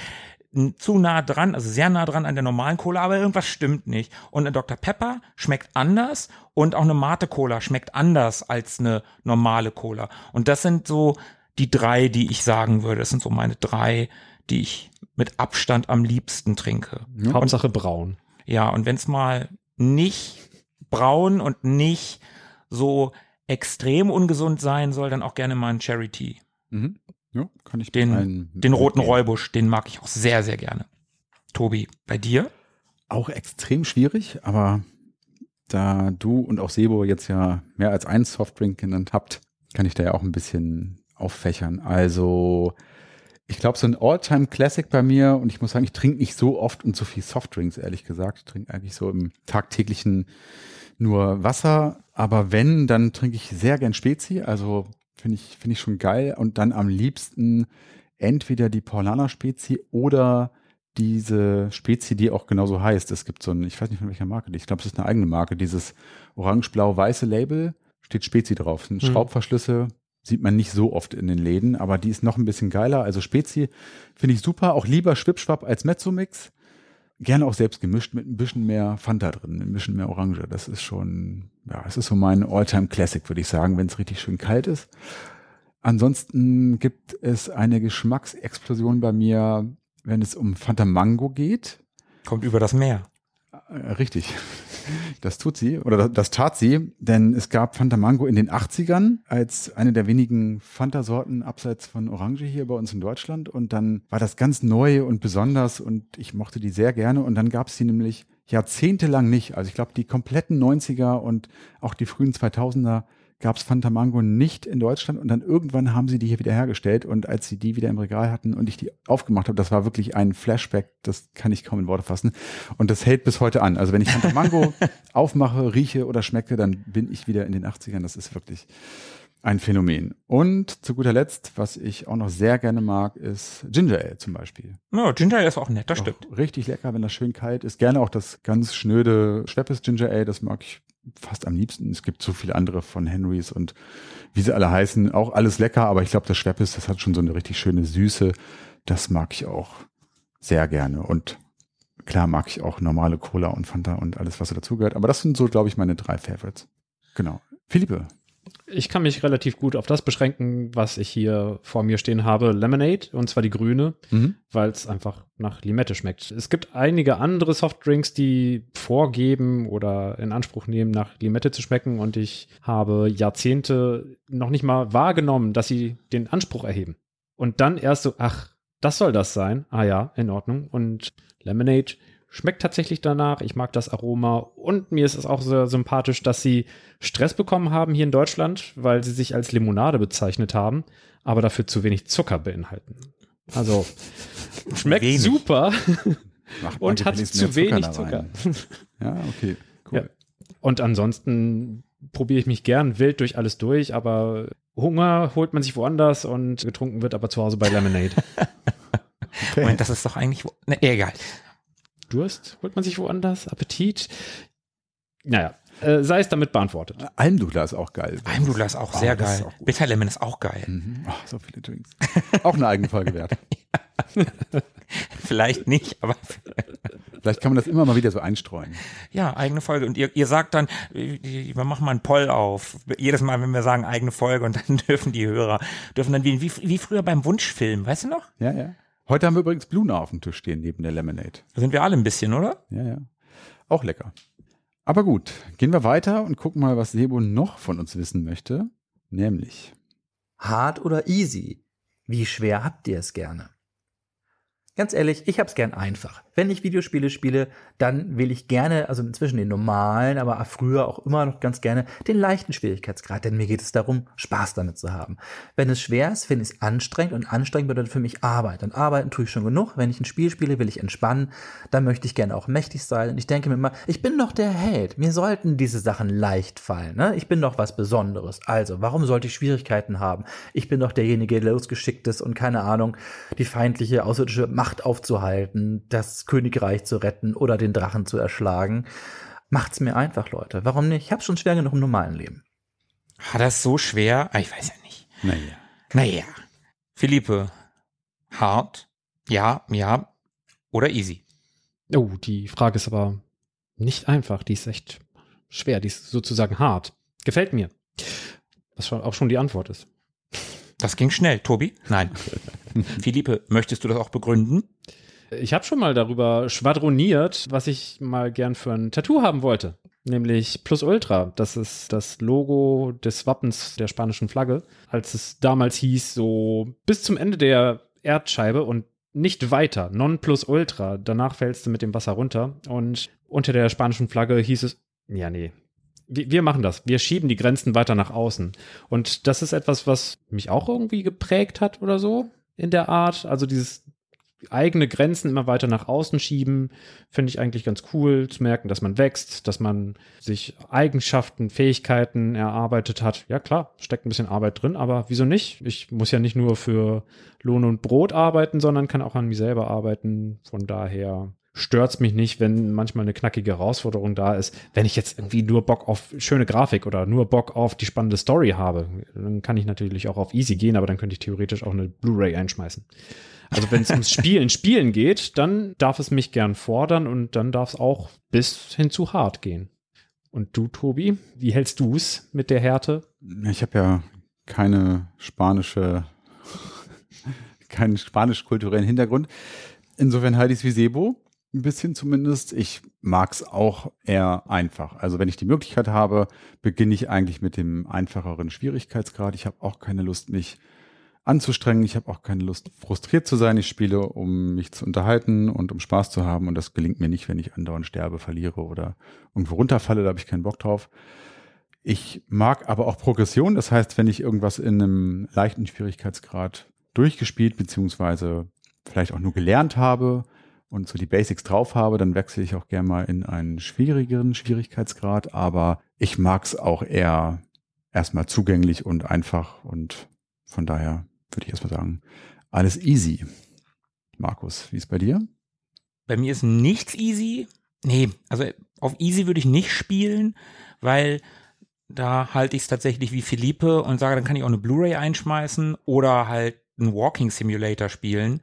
n- Zu nah dran, also sehr nah dran an der normalen Cola, aber irgendwas stimmt nicht. Und eine Dr. Pepper schmeckt anders und auch eine Mate Cola schmeckt anders als eine normale Cola. Und das sind so die drei, die ich sagen würde. Das sind so meine drei, die ich mit Abstand am liebsten trinke. Hauptsache braun. Ja, und wenn es mal nicht braun und nicht so extrem ungesund sein soll, dann auch gerne mal ein Cherry Tea. Mhm. Ja, kann ich Den, den roten mitgehen. Räubusch, den mag ich auch sehr, sehr gerne. Tobi, bei dir? Auch extrem schwierig, aber da du und auch Sebo jetzt ja mehr als einen Softdrink genannt habt, kann ich da ja auch ein bisschen auffächern. Also ich glaube, so ein All-Time-Classic bei mir und ich muss sagen, ich trinke nicht so oft und so viel Softdrinks, ehrlich gesagt. Ich trinke eigentlich so im tagtäglichen nur Wasser, aber wenn, dann trinke ich sehr gern Spezi, also finde ich, finde ich schon geil und dann am liebsten entweder die Paulaner Spezi oder diese Spezie, die auch genauso heißt. Es gibt so ein, ich weiß nicht von welcher Marke, ich glaube, es ist eine eigene Marke, dieses orange-blau-weiße Label, steht Spezi drauf. Sind Schraubverschlüsse, sieht man nicht so oft in den Läden, aber die ist noch ein bisschen geiler. Also Spezi finde ich super, auch lieber Schwipschwapp als Mezzomix. Gerne auch selbst gemischt mit ein bisschen mehr Fanta drin, ein bisschen mehr Orange. Das ist schon, ja, es ist so mein All-Time-Classic, würde ich sagen, wenn es richtig schön kalt ist. Ansonsten gibt es eine Geschmacksexplosion bei mir, wenn es um Fanta Mango geht. Kommt über das Meer. Äh, Richtig. Das tut sie oder das, das tat sie, denn es gab Fanta Mango in den 80ern als eine der wenigen Fanta-Sorten abseits von Orange hier bei uns in Deutschland und dann war das ganz neu und besonders und ich mochte die sehr gerne und dann gab es die nämlich jahrzehntelang nicht. Also ich glaube, die kompletten 90er und auch die frühen 2000er gab es Fanta Mango nicht in Deutschland und dann irgendwann haben sie die hier wieder hergestellt und als sie die wieder im Regal hatten und ich die aufgemacht habe, das war wirklich ein Flashback, das kann ich kaum in Worte fassen und das hält bis heute an. Also wenn ich Fanta Mango aufmache, rieche oder schmecke, dann bin ich wieder in den 80ern, das ist wirklich ein Phänomen. Und zu guter Letzt, was ich auch noch sehr gerne mag, ist Ginger Ale zum Beispiel. Ja, Ginger Ale ist auch nett, das stimmt. Auch richtig lecker, wenn das schön kalt ist. Gerne auch das ganz schnöde Schweppes Ginger Ale, das mag ich fast am liebsten. Es gibt so viele andere von Henrys und wie sie alle heißen, auch alles lecker, aber ich glaube, das Schweppes, das hat schon so eine richtig schöne Süße. Das mag ich auch sehr gerne. Und klar mag ich auch normale Cola und Fanta und alles, was so dazugehört. Aber das sind so, glaube ich, meine drei Favorites. Genau. Philippe, Ich kann mich relativ gut auf das beschränken, was ich hier vor mir stehen habe. Lemonade, und zwar die grüne, Mhm. weil es einfach nach Limette schmeckt. Es gibt einige andere Softdrinks, die vorgeben oder in Anspruch nehmen, nach Limette zu schmecken. Und ich habe Jahrzehnte noch nicht mal wahrgenommen, dass sie den Anspruch erheben. Und dann erst so, ach, das soll das sein. Ah ja, in Ordnung. Und Lemonade schmeckt tatsächlich danach. Ich mag das Aroma. Und mir ist es auch sehr sympathisch, dass sie Stress bekommen haben hier in Deutschland, weil sie sich als Limonade bezeichnet haben, aber dafür zu wenig Zucker beinhalten. Also schmeckt Wenig. super macht und hat zu wenig Zucker. rein. Ja, okay. Cool. Ja. Und ansonsten probiere ich mich gern wild durch alles durch, aber Hunger holt man sich woanders und getrunken wird aber zu Hause bei Lemonade. Okay. Moment, das ist doch eigentlich, ne, egal. Durst holt man sich woanders, Appetit. Naja, äh, sei es damit beantwortet. Almdudler ist auch geil. Almdudler ist auch Oh, sehr geil. auch gut. Bitter Lemon ist auch geil. Mhm. Oh, so viele Drinks. Auch eine eigene Folge wert. Vielleicht nicht, aber Vielleicht kann man das immer mal wieder so einstreuen. Ja, eigene Folge. Und ihr, ihr sagt dann, wir machen mal einen Poll auf. Jedes Mal, wenn wir sagen eigene Folge und dann dürfen die Hörer, dürfen dann wie, wie, wie früher beim Wunschfilm, weißt du noch? Ja, ja. Heute haben wir übrigens Bluna auf dem Tisch stehen, neben der Lemonade. Da sind wir alle ein bisschen, oder? Ja, ja. Auch lecker. Aber gut, gehen wir weiter und gucken mal, was Sebo noch von uns wissen möchte. Nämlich, Hard oder easy? Wie schwer habt ihr es gerne? Ganz ehrlich, ich hab's gern einfach. Wenn ich Videospiele spiele, dann will ich gerne, also inzwischen den normalen, aber früher auch immer noch ganz gerne den leichten Schwierigkeitsgrad, denn mir geht es darum, Spaß damit zu haben. Wenn es schwer ist, finde ich es anstrengend und anstrengend bedeutet für mich Arbeit. Und arbeiten tue ich schon genug. Wenn ich ein Spiel spiele, will ich entspannen. Dann möchte ich gerne auch mächtig sein. Und ich denke mir immer, ich bin doch der Held. Mir sollten diese Sachen leicht fallen. Ne? Ich bin doch was Besonderes. Also, warum sollte ich Schwierigkeiten haben? Ich bin doch derjenige, der losgeschickt ist und keine Ahnung, die feindliche außerirdische Macht aufzuhalten, das Königreich zu retten oder den Drachen zu erschlagen. Macht's mir einfach, Leute. Warum nicht? Ich hab's schon schwer genug im normalen Leben. Hat das so schwer? Ah, Ich weiß ja nicht. naja. Naja. Philippe, hart? Ja, ja. Oder easy? Oh, die Frage ist aber nicht einfach. Die ist echt schwer. Die ist sozusagen hart. Gefällt mir. Was schon, auch schon die Antwort ist. Das ging schnell. Tobi? Nein. Philippe, möchtest du das auch begründen? Ich habe schon mal darüber schwadroniert, was ich mal gern für ein Tattoo haben wollte. Nämlich Plus Ultra. Das ist das Logo des Wappens der spanischen Flagge. Als es damals hieß, so bis zum Ende der Erdscheibe und nicht weiter. Non plus ultra. Danach fällst du mit dem Wasser runter. Und unter der spanischen Flagge hieß es, ja, nee. Wir, machen das. Wir schieben die Grenzen weiter nach außen. Und das ist etwas, was mich auch irgendwie geprägt hat oder so in der Art. Also dieses eigene Grenzen immer weiter nach außen schieben, finde ich eigentlich ganz cool zu merken, dass man wächst, dass man sich Eigenschaften, Fähigkeiten erarbeitet hat. Ja klar, steckt ein bisschen Arbeit drin, aber wieso nicht? Ich muss ja nicht nur für Lohn und Brot arbeiten, sondern kann auch an mir selber arbeiten. Von daher stört's mich nicht, wenn manchmal eine knackige Herausforderung da ist. Wenn ich jetzt irgendwie nur Bock auf schöne Grafik oder nur Bock auf die spannende Story habe, dann kann ich natürlich auch auf easy gehen, aber dann könnte ich theoretisch auch eine Blu-ray einschmeißen. Also wenn es ums Spielen, Spielen geht, dann darf es mich gern fordern und dann darf es auch bis hin zu hart gehen. Und du, Tobi, wie hältst du es mit der Härte? Ich habe ja keine spanische, keinen spanisch-kulturellen Hintergrund. Insofern halte ich es wie Sebo. Ein bisschen zumindest. Ich mag es auch eher einfach. Also wenn ich die Möglichkeit habe, beginne ich eigentlich mit dem einfacheren Schwierigkeitsgrad. Ich habe auch keine Lust, mich anzustrengen. Ich habe auch keine Lust, frustriert zu sein. Ich spiele, um mich zu unterhalten und um Spaß zu haben. Und das gelingt mir nicht, wenn ich andauernd sterbe, verliere oder irgendwo runterfalle. Da habe ich keinen Bock drauf. Ich mag aber auch Progression. Das heißt, wenn ich irgendwas in einem leichten Schwierigkeitsgrad durchgespielt, beziehungsweise vielleicht auch nur gelernt habe und so die Basics drauf habe, dann wechsle ich auch gerne mal in einen schwierigeren Schwierigkeitsgrad. Aber ich mag es auch eher erstmal zugänglich und einfach. Und von daher würde ich erstmal sagen, alles easy. Markus, wie ist bei dir? Bei mir ist nichts easy. Nee, also auf easy würde ich nicht spielen, weil da halte ich es tatsächlich wie Philippe und sage, dann kann ich auch eine Blu-ray einschmeißen oder halt einen Walking Simulator spielen.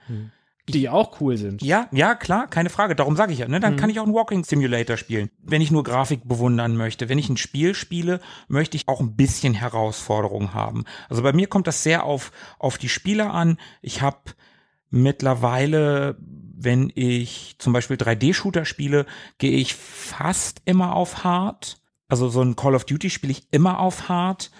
Die auch cool sind. Ja, ja, klar, keine Frage. Darum sage ich ja, ne? Dann kann ich auch einen Walking Simulator spielen. Wenn ich nur Grafik bewundern möchte, wenn ich ein Spiel spiele, möchte ich auch ein bisschen Herausforderung haben. Also bei mir kommt das sehr auf auf die Spieler an. Ich habe mittlerweile, wenn ich zum Beispiel 3D-Shooter spiele, gehe ich fast immer auf Hard. Also so ein Call of Duty spiele ich immer auf Hard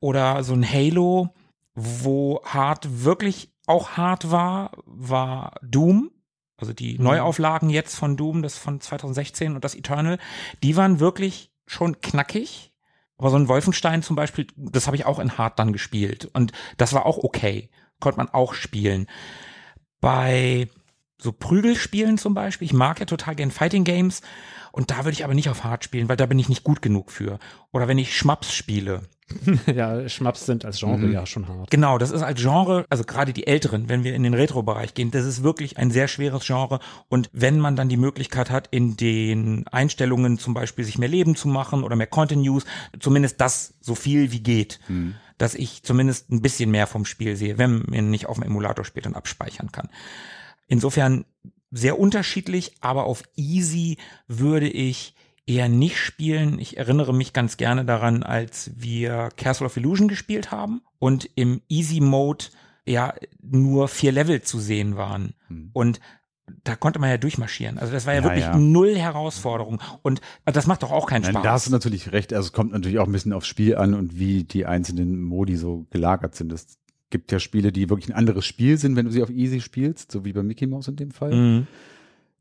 oder so ein Halo, wo Hard wirklich auch hart war, war Doom. Also die Neuauflagen jetzt von Doom, das von 2016 und das Eternal, die waren wirklich schon knackig. Aber so ein Wolfenstein zum Beispiel, das habe ich auch in Hard dann gespielt. Und das war auch okay. Konnte man auch spielen. Bei so Prügelspielen zum Beispiel, ich mag ja total gern Fighting Games. Und da würde ich aber nicht auf Hard spielen, weil da bin ich nicht gut genug für. Oder wenn ich Schmaps spiele, ja, Schmaps sind als Genre ja schon hart. Genau, das ist als Genre, also gerade die Älteren, wenn wir in den Retro-Bereich gehen, das ist wirklich ein sehr schweres Genre. Und wenn man dann die Möglichkeit hat, in den Einstellungen zum Beispiel sich mehr Leben zu machen oder mehr Content News, zumindest das so viel wie geht, dass ich zumindest ein bisschen mehr vom Spiel sehe, wenn man nicht auf dem Emulator spielt und abspeichern kann. Insofern sehr unterschiedlich, aber auf Easy würde ich eher nicht spielen. Ich erinnere mich ganz gerne daran, als wir Castle of Illusion gespielt haben und im Easy Mode ja nur vier Level zu sehen waren. Und da konnte man ja durchmarschieren. Also das war ja, Ja, wirklich ja. null Herausforderung. Und das macht doch auch keinen Nein, Spaß. da hast du natürlich recht. Also es kommt natürlich auch ein bisschen aufs Spiel an und wie die einzelnen Modi so gelagert sind. Es gibt ja Spiele, die wirklich ein anderes Spiel sind, wenn du sie auf Easy spielst, so wie bei Mickey Mouse in dem Fall. Mhm.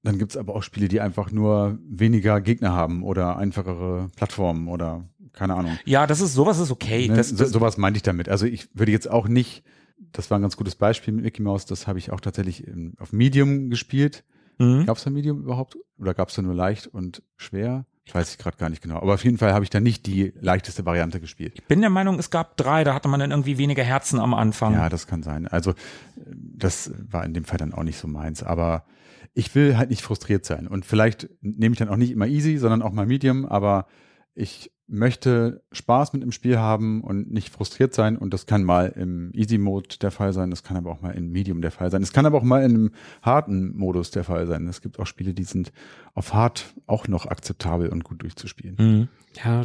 Dann gibt's aber auch Spiele, die einfach nur weniger Gegner haben oder einfachere Plattformen oder keine Ahnung. Ja, das ist sowas ist okay. Ne, Das, so, sowas meinte ich damit. Also ich würde jetzt auch nicht, das war ein ganz gutes Beispiel mit Mickey Mouse, das habe ich auch tatsächlich in, auf Medium gespielt. Mhm. Gab es da Medium überhaupt? Oder gab es da nur leicht und schwer? Weiß ich gerade gar nicht genau. Aber auf jeden Fall habe ich da nicht die leichteste Variante gespielt. Ich bin der Meinung, es gab drei, da hatte man dann irgendwie weniger Herzen am Anfang. Ja, das kann sein. Also äh, das war in dem Fall dann auch nicht so meins. Aber ich will halt nicht frustriert sein. Und vielleicht nehme ich dann auch nicht immer easy, sondern auch mal medium. Aber ich möchte Spaß mit dem Spiel haben und nicht frustriert sein. Und das kann mal im Easy-Mode der Fall sein. Das kann aber auch mal in Medium der Fall sein. Es kann aber auch mal in einem harten Modus der Fall sein. Es gibt auch Spiele, die sind auf hart auch noch akzeptabel und gut durchzuspielen. Mhm. Ja,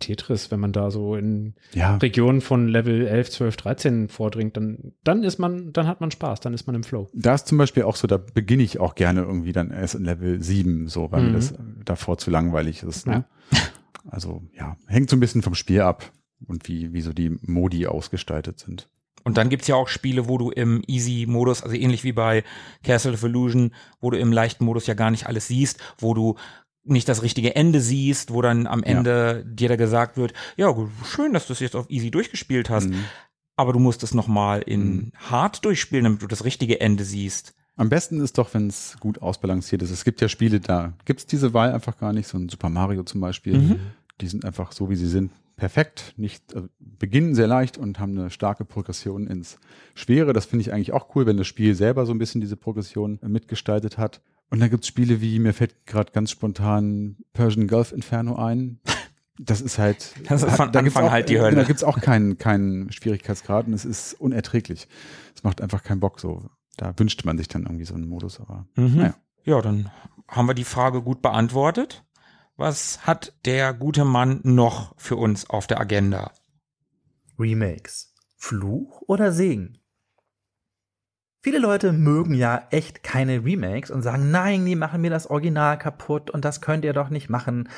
Tetris, wenn man da so in Ja, Regionen von Level 11, 12, 13 vordringt, dann, dann ist man, dann hat man Spaß, dann ist man im Flow. da ist zum Beispiel auch so, da beginne ich auch gerne irgendwie dann erst in Level 7, so, weil Mhm. mir das davor zu langweilig ist. Ne? Also ja, hängt so ein bisschen vom Spiel ab und wie, wie so die Modi ausgestaltet sind. Und dann gibt's ja auch Spiele, wo du im Easy-Modus, also ähnlich wie bei Castle of Illusion, wo du im leichten Modus ja gar nicht alles siehst, wo du nicht das richtige Ende siehst, wo dann am Ende dir da gesagt wird, ja, schön, dass du es jetzt auf Easy durchgespielt hast, Mhm. aber du musst es nochmal in Hard durchspielen, damit du das richtige Ende siehst. Am besten ist doch, wenn es gut ausbalanciert ist. Es gibt ja Spiele, da gibt's diese Wahl einfach gar nicht. So ein Super Mario zum Beispiel. Mhm. Die sind einfach so, wie sie sind, perfekt. Nicht, äh, beginnen sehr leicht und haben eine starke Progression ins Schwere. Das finde ich eigentlich auch cool, wenn das Spiel selber so ein bisschen diese Progression äh, mitgestaltet hat. Und dann gibt's Spiele wie, mir fällt gerade ganz spontan Persian Gulf Inferno ein. Das ist halt. Das ist von da gibt's Anfang auch, halt die Hölle. Da gibt's auch keinen, keinen Schwierigkeitsgrad und es ist unerträglich. Es macht einfach keinen Bock so. Da wünscht man sich dann irgendwie so einen Modus, aber naja. Ja, dann haben wir die Frage gut beantwortet. Was hat der gute Mann noch für uns auf der Agenda? Remakes. Fluch oder Segen? Viele Leute mögen ja echt keine Remakes und sagen, nein, die machen mir das Original kaputt und das könnt ihr doch nicht machen.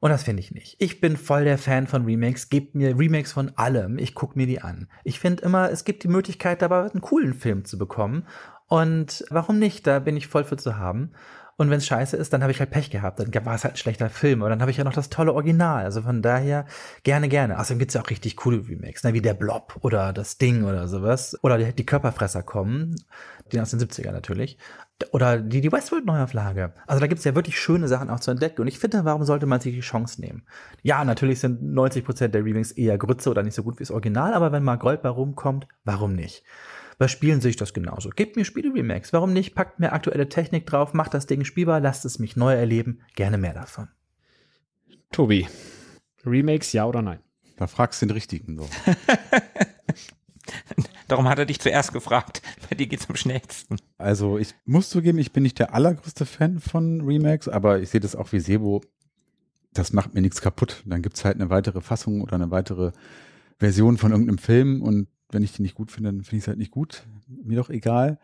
Und das finde ich nicht. Ich bin voll der Fan von Remakes. Gebt mir Remakes von allem. Ich gucke mir die an. Ich finde immer, es gibt die Möglichkeit, dabei einen coolen Film zu bekommen. Und warum nicht? Da bin ich voll für zu haben. Und wenn es scheiße ist, dann habe ich halt Pech gehabt. Dann war es halt ein schlechter Film. Aber dann habe ich ja noch das tolle Original. Also von daher gerne, gerne. Außerdem gibt's ja auch richtig coole Remakes, ne? wie der Blob oder das Ding oder sowas. Oder die, die Körperfresser kommen, die aus den 70er natürlich. Oder die, die Westworld-Neuauflage. Also da gibt's ja wirklich schöne Sachen auch zu entdecken. Und ich finde, warum sollte man sich die Chance nehmen? Ja, natürlich sind 90% der Remakes eher Grütze oder nicht so gut wie das Original. Aber wenn mal Gold bei rumkommt, warum nicht? Bei Spielen sehe ich das genauso. Gebt mir Spiele-Remakes. Warum nicht? Packt mir aktuelle Technik drauf, macht das Ding spielbar, lasst es mich neu erleben. Gerne mehr davon. Tobi, Remakes, ja oder nein? Da fragst du den richtigen so. Darum hat er dich zuerst gefragt. Bei dir geht's am schnellsten. Also ich muss zugeben, ich bin nicht der allergrößte Fan von Remakes, aber ich sehe das auch wie Sebo. Das macht mir nichts kaputt. Dann gibt's halt eine weitere Fassung oder eine weitere Version von irgendeinem Film und wenn ich die nicht gut finde, dann finde ich es halt nicht gut. Mir doch egal.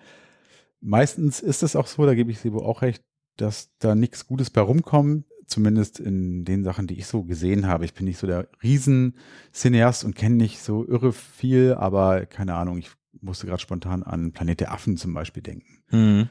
Meistens ist es auch so, da gebe ich Sebo auch recht, dass da nichts Gutes bei rumkommt. Zumindest in den Sachen, die ich so gesehen habe. Ich bin nicht so der Riesen-Cineast und kenne nicht so irre viel, aber keine Ahnung, ich musste gerade spontan an Planet der Affen zum Beispiel denken. Mhm.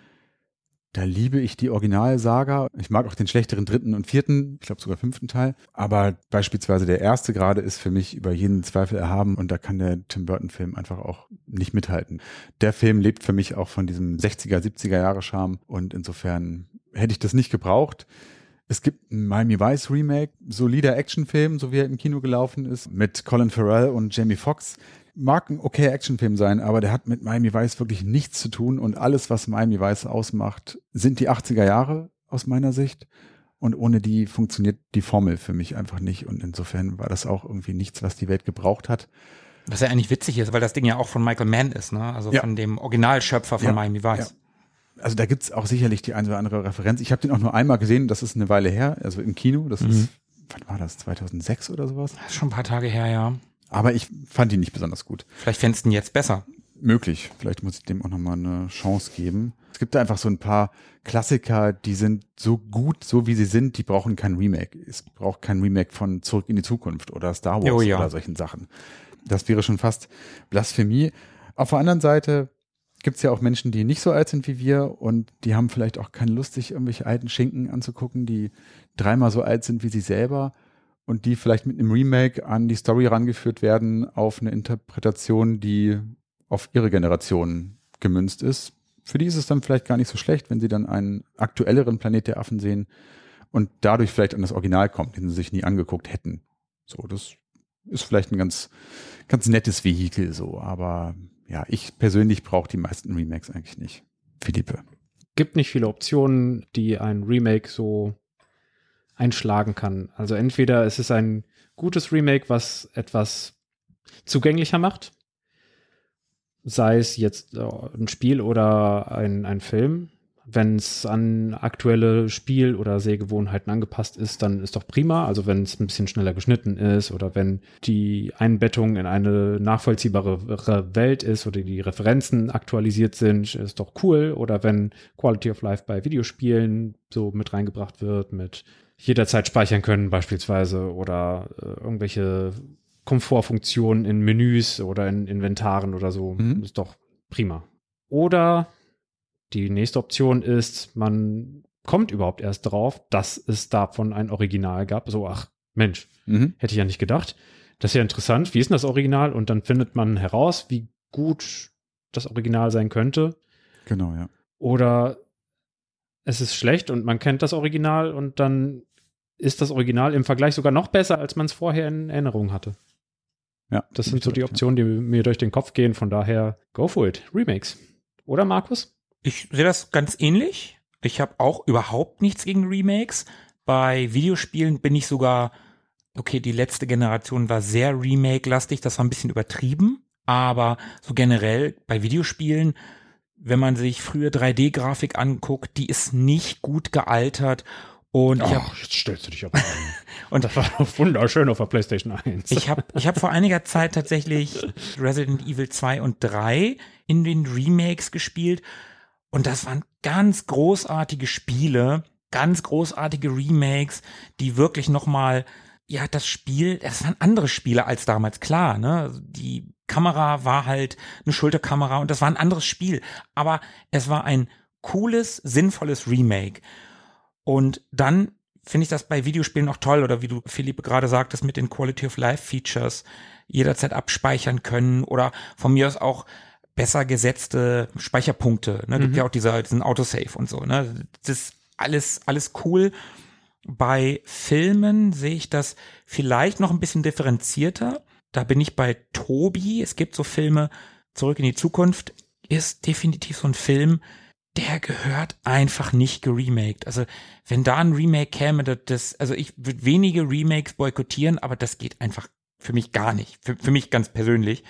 Da liebe ich die Originalsaga. Ich mag auch den schlechteren dritten und vierten, ich glaube sogar fünften Teil. Aber beispielsweise der erste gerade ist für mich über jeden Zweifel erhaben und da kann der Tim Burton-Film einfach auch nicht mithalten. Der Film lebt für mich auch von diesem 60er, 70er Jahre Charme und insofern hätte ich das nicht gebraucht. Es gibt ein Miami Vice Remake, solider Actionfilm, so wie er im Kino gelaufen ist, mit Colin Farrell und Jamie Foxx. Mag ein okay Actionfilm sein, aber der hat mit Miami Vice wirklich nichts zu tun und alles, was Miami Vice ausmacht, sind die 80er Jahre aus meiner Sicht. Und ohne die funktioniert die Formel für mich einfach nicht. Und insofern war das auch irgendwie nichts, was die Welt gebraucht hat. Was ja eigentlich witzig ist, weil das Ding ja auch von Michael Mann ist, ne? Also Ja. von dem Originalschöpfer von Ja, Miami Vice. also da gibt's auch sicherlich die eine oder andere Referenz. Ich habe den auch nur einmal gesehen, das ist eine Weile her, also im Kino. Das ist, wann war das, 2006 oder sowas? Das ist schon ein paar Tage her, ja. Aber ich fand ihn nicht besonders gut. Vielleicht fändest du ihn jetzt besser. Möglich. Vielleicht muss ich dem auch nochmal eine Chance geben. Es gibt da einfach so ein paar Klassiker, die sind so gut, so wie sie sind, die brauchen kein Remake. Es braucht kein Remake von Zurück in die Zukunft oder Star Wars Oh ja. oder solchen Sachen. Das wäre schon fast Blasphemie. Auf der anderen Seite gibt es ja auch Menschen, die nicht so alt sind wie wir und die haben vielleicht auch keine Lust, sich irgendwelche alten Schinken anzugucken, die dreimal so alt sind wie sie selber und die vielleicht mit einem Remake an die Story rangeführt werden auf eine Interpretation, die auf ihre Generation gemünzt ist. Für die ist es dann vielleicht gar nicht so schlecht, wenn sie dann einen aktuelleren Planet der Affen sehen und dadurch vielleicht an das Original kommen, den sie sich nie angeguckt hätten. So, das ist vielleicht ein ganz, ganz nettes Vehikel so, aber ja, ich persönlich brauche die meisten Remakes eigentlich nicht. Philippe. gibt nicht viele Optionen, die ein Remake so einschlagen kann. Also entweder es ist ein gutes Remake, was etwas zugänglicher macht, sei es jetzt äh, ein Spiel oder ein, ein Film. Wenn es an aktuelle Spiel- oder Sehgewohnheiten angepasst ist, dann ist doch prima. Also wenn es ein bisschen schneller geschnitten ist oder wenn die Einbettung in eine nachvollziehbare Welt ist oder die Referenzen aktualisiert sind, ist doch cool. Oder wenn Quality of Life bei Videospielen so mit reingebracht wird, mit jederzeit speichern können beispielsweise oder äh, irgendwelche Komfortfunktionen in Menüs oder in Inventaren oder so, Mhm. ist doch prima. Oder die nächste Option ist, man kommt überhaupt erst drauf, dass es davon ein Original gab. So, ach Mensch, Mhm. hätte ich ja nicht gedacht. Das ist ja interessant. Wie ist denn das Original? Und dann findet man heraus, wie gut das Original sein könnte. Genau, ja. Oder es ist schlecht und man kennt das Original und dann ist das Original im Vergleich sogar noch besser, als man es vorher in Erinnerung hatte. Ja. Das sind so die Optionen, die mir durch den Kopf gehen. Von daher, go for it. Remakes. Oder, Markus? Ich sehe das ganz ähnlich. Ich habe auch überhaupt nichts gegen Remakes. Bei Videospielen bin ich sogar, okay, die letzte Generation war sehr Remake-lastig, das war ein bisschen übertrieben. Aber so generell bei Videospielen, wenn man sich frühe 3D-Grafik anguckt, die ist nicht gut gealtert. Und ich habe Ach, jetzt stellst du dich aber an. Und- das war wunderschön auf der PlayStation 1. Ich habe ich hab vor einiger Zeit tatsächlich Resident Evil 2 und 3 in den Remakes gespielt. Und das waren ganz großartige Spiele, ganz großartige Remakes, die wirklich nochmal, ja, das Spiel, das waren andere Spiele als damals, klar, ne? Die Kamera war halt eine Schulterkamera und das war ein anderes Spiel. Aber es war ein cooles, sinnvolles Remake. Und dann finde ich das bei Videospielen auch toll, oder wie du, Philippe, gerade sagtest, mit den Quality of Life Features jederzeit abspeichern können oder von mir aus auch besser gesetzte Speicherpunkte. Ne? Gibt ja auch dieser, diesen Autosave und so. Ne? Das ist alles, alles cool. Bei Filmen sehe ich das vielleicht noch ein bisschen differenzierter. Da bin ich bei Tobi. Es gibt so Filme, Zurück in die Zukunft ist definitiv so ein Film, der gehört einfach nicht geremaked. Also wenn da ein Remake käme, das, also ich würde wenige Remakes boykottieren, aber das geht einfach für mich gar nicht. Für, für mich ganz persönlich.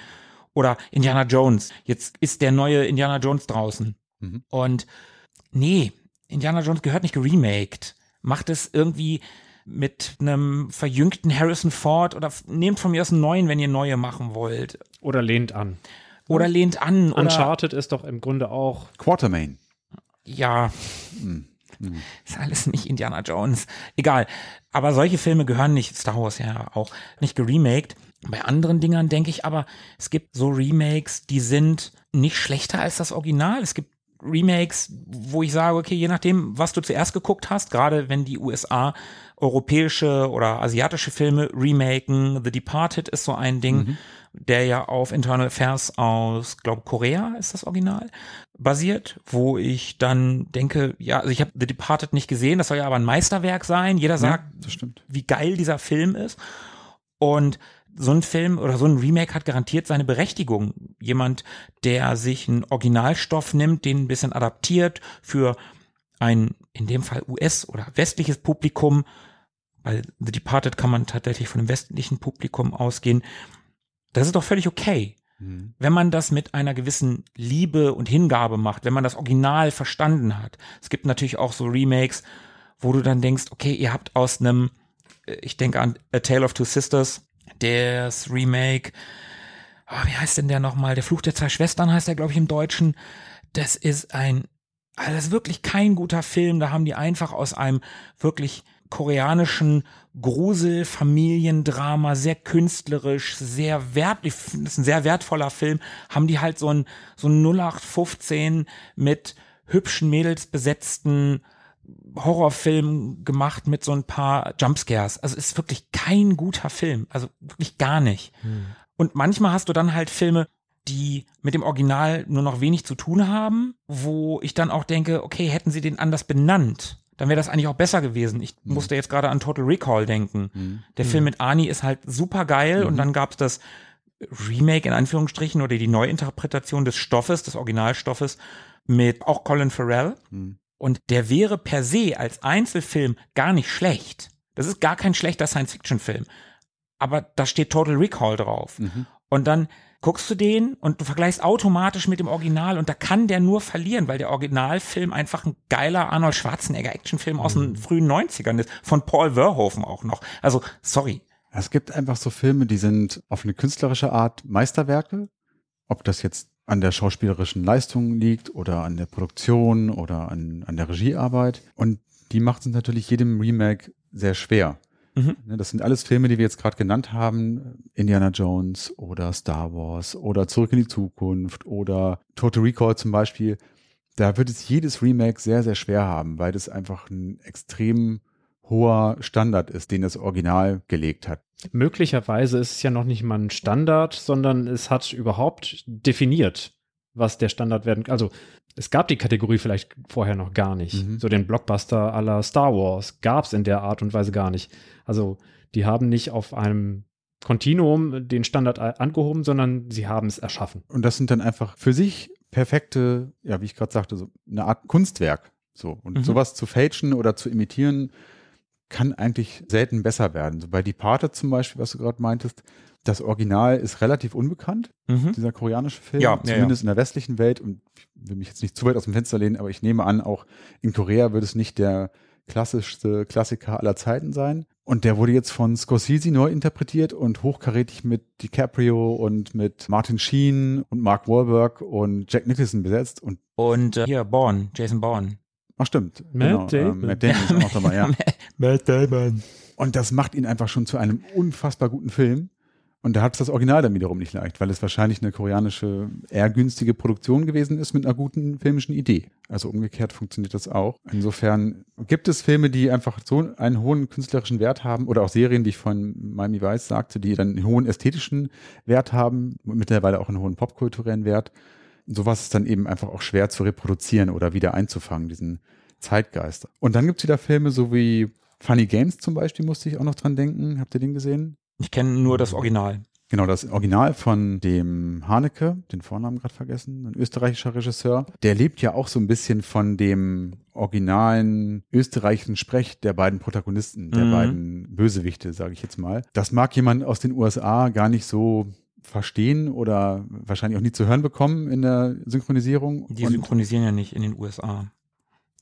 Oder Indiana Jones. Jetzt ist der neue Indiana Jones draußen. Mhm. Und nee, Indiana Jones gehört nicht geremaked. Macht es irgendwie mit einem verjüngten Harrison Ford oder nehmt von mir aus einen neuen, wenn ihr neue machen wollt. Oder lehnt an. Oder lehnt an. Oder, Uncharted ist doch im Grunde auch Quartermain. Ja, Hm. Hm. ist alles nicht Indiana Jones. Egal. Aber solche Filme gehören nicht, Star Wars ja auch, nicht geremaked. Bei anderen Dingern denke ich aber, es gibt so Remakes, die sind nicht schlechter als das Original. Es gibt Remakes, wo ich sage, okay, je nachdem, was du zuerst geguckt hast, gerade wenn die USA europäische oder asiatische Filme remaken, The Departed ist so ein Ding, der ja auf Internal Affairs aus, glaube Korea ist das Original, basiert, wo ich dann denke, ja, also ich habe The Departed nicht gesehen, das soll ja aber ein Meisterwerk sein. Jeder sagt, stimmt. wie geil dieser Film ist. Und so ein Film oder so ein Remake hat garantiert seine Berechtigung. Jemand, der sich einen Originalstoff nimmt, den ein bisschen adaptiert für ein, in dem Fall US- oder westliches Publikum, bei The Departed kann man tatsächlich von einem westlichen Publikum ausgehen. Das ist doch völlig okay. wenn man das mit einer gewissen Liebe und Hingabe macht, wenn man das Original verstanden hat. Es gibt natürlich auch so Remakes, wo du dann denkst, okay, ihr habt aus einem, äh, ich denke an A Tale of Two Sisters, das Remake, ah, wie heißt denn der nochmal? Der Fluch der zwei Schwestern heißt der, glaube ich, im Deutschen. Das ist ein, also das ist wirklich kein guter Film. Da haben die einfach aus einem wirklich koreanischen Grusel, Familiendrama, sehr künstlerisch, sehr wert, finde es ein sehr wertvoller Film, haben die halt so ein, so ein 0815 mit hübschen Mädels besetzten Horrorfilm gemacht mit so ein paar Jumpscares. Also ist wirklich kein guter Film. Also wirklich gar nicht. Und manchmal hast du dann halt Filme, die mit dem Original nur noch wenig zu tun haben, wo ich dann auch denke, okay, hätten sie den anders benannt, dann wäre das eigentlich auch besser gewesen. Ich musste jetzt gerade an Total Recall denken. Der Film mit Ani ist halt super geil und dann gab's das Remake in Anführungsstrichen oder die Neuinterpretation des Stoffes, des Originalstoffes mit auch Colin Farrell. Und der wäre per se als Einzelfilm gar nicht schlecht. Das ist gar kein schlechter Science-Fiction-Film. Aber da steht Total Recall drauf. Und dann guckst du den und du vergleichst automatisch mit dem Original und da kann der nur verlieren, weil der Originalfilm einfach ein geiler Arnold Schwarzenegger Actionfilm aus den frühen 90ern ist, von Paul Verhoeven auch noch. Also, sorry. Es gibt einfach so Filme, die sind auf eine künstlerische Art Meisterwerke. Ob das jetzt an der schauspielerischen Leistung liegt oder an der Produktion oder an, an der Regiearbeit. Und die macht es natürlich jedem Remake sehr schwer. Mhm. Ne, Das sind alles Filme, die wir jetzt gerade genannt haben. Indiana Jones oder Star Wars oder Zurück in die Zukunft oder Total Recall zum Beispiel. Da wird es jedes Remake sehr, sehr schwer haben, weil das einfach ein extrem hoher Standard ist, den das Original gelegt hat. Möglicherweise ist es ja noch nicht mal ein Standard, sondern es hat überhaupt definiert, was der Standard werden Also es gab die Kategorie vielleicht vorher noch gar nicht. Mhm. So den Blockbuster aller Star Wars gab es in der Art und Weise gar nicht. Also die haben nicht auf einem Kontinuum den Standard angehoben, sondern sie haben es erschaffen. Und das sind dann einfach für sich perfekte, ja, wie ich gerade sagte, so eine Art Kunstwerk. So. Und Mhm. sowas zu fälschen oder zu imitieren, kann eigentlich selten besser werden. So bei Departed zum Beispiel, was du gerade meintest, das Original ist relativ unbekannt, Mhm. dieser koreanische Film, Ja, ja, zumindest in der westlichen Welt. Und ich will mich jetzt nicht zu weit aus dem Fenster lehnen, aber ich nehme an, auch in Korea wird es nicht der klassischste Klassiker aller Zeiten sein. Und der wurde jetzt von Scorsese neu interpretiert und hochkarätig mit DiCaprio und mit Martin Sheen und Mark Wahlberg und Jack Nicholson besetzt. Und Und äh, hier, Bourne, Jason Bourne. Ach stimmt, Matt genau, Damon. Ähm, Matt Damon ist auch noch dabei, ja. Matt Damon. Und das macht ihn einfach schon zu einem unfassbar guten Film. Und da hat es das Original dann wiederum nicht leicht, weil es wahrscheinlich eine koreanische, eher günstige Produktion gewesen ist mit einer guten filmischen Idee. Also umgekehrt funktioniert das auch. Insofern gibt es Filme, die einfach so einen hohen künstlerischen Wert haben oder auch Serien, die ich von Miami Vice sagte, die dann einen hohen ästhetischen Wert haben, und mittlerweile auch einen hohen popkulturellen Wert. Sowas ist dann eben einfach auch schwer zu reproduzieren oder wieder einzufangen, diesen Zeitgeist. Und dann gibt's wieder Filme, so wie Funny Games zum Beispiel, musste ich auch noch dran denken. Habt ihr den gesehen? Ich kenne nur das Original. Genau, das Original von dem Haneke, den Vornamen gerade vergessen, ein österreichischer Regisseur. Der lebt ja auch so ein bisschen von dem originalen österreichischen Sprech der beiden Protagonisten, der Mhm. beiden Bösewichte, sage ich jetzt mal. Das mag jemand aus den USA gar nicht so verstehen oder wahrscheinlich auch nie zu hören bekommen in der Synchronisierung. Die synchronisieren ja nicht in den USA.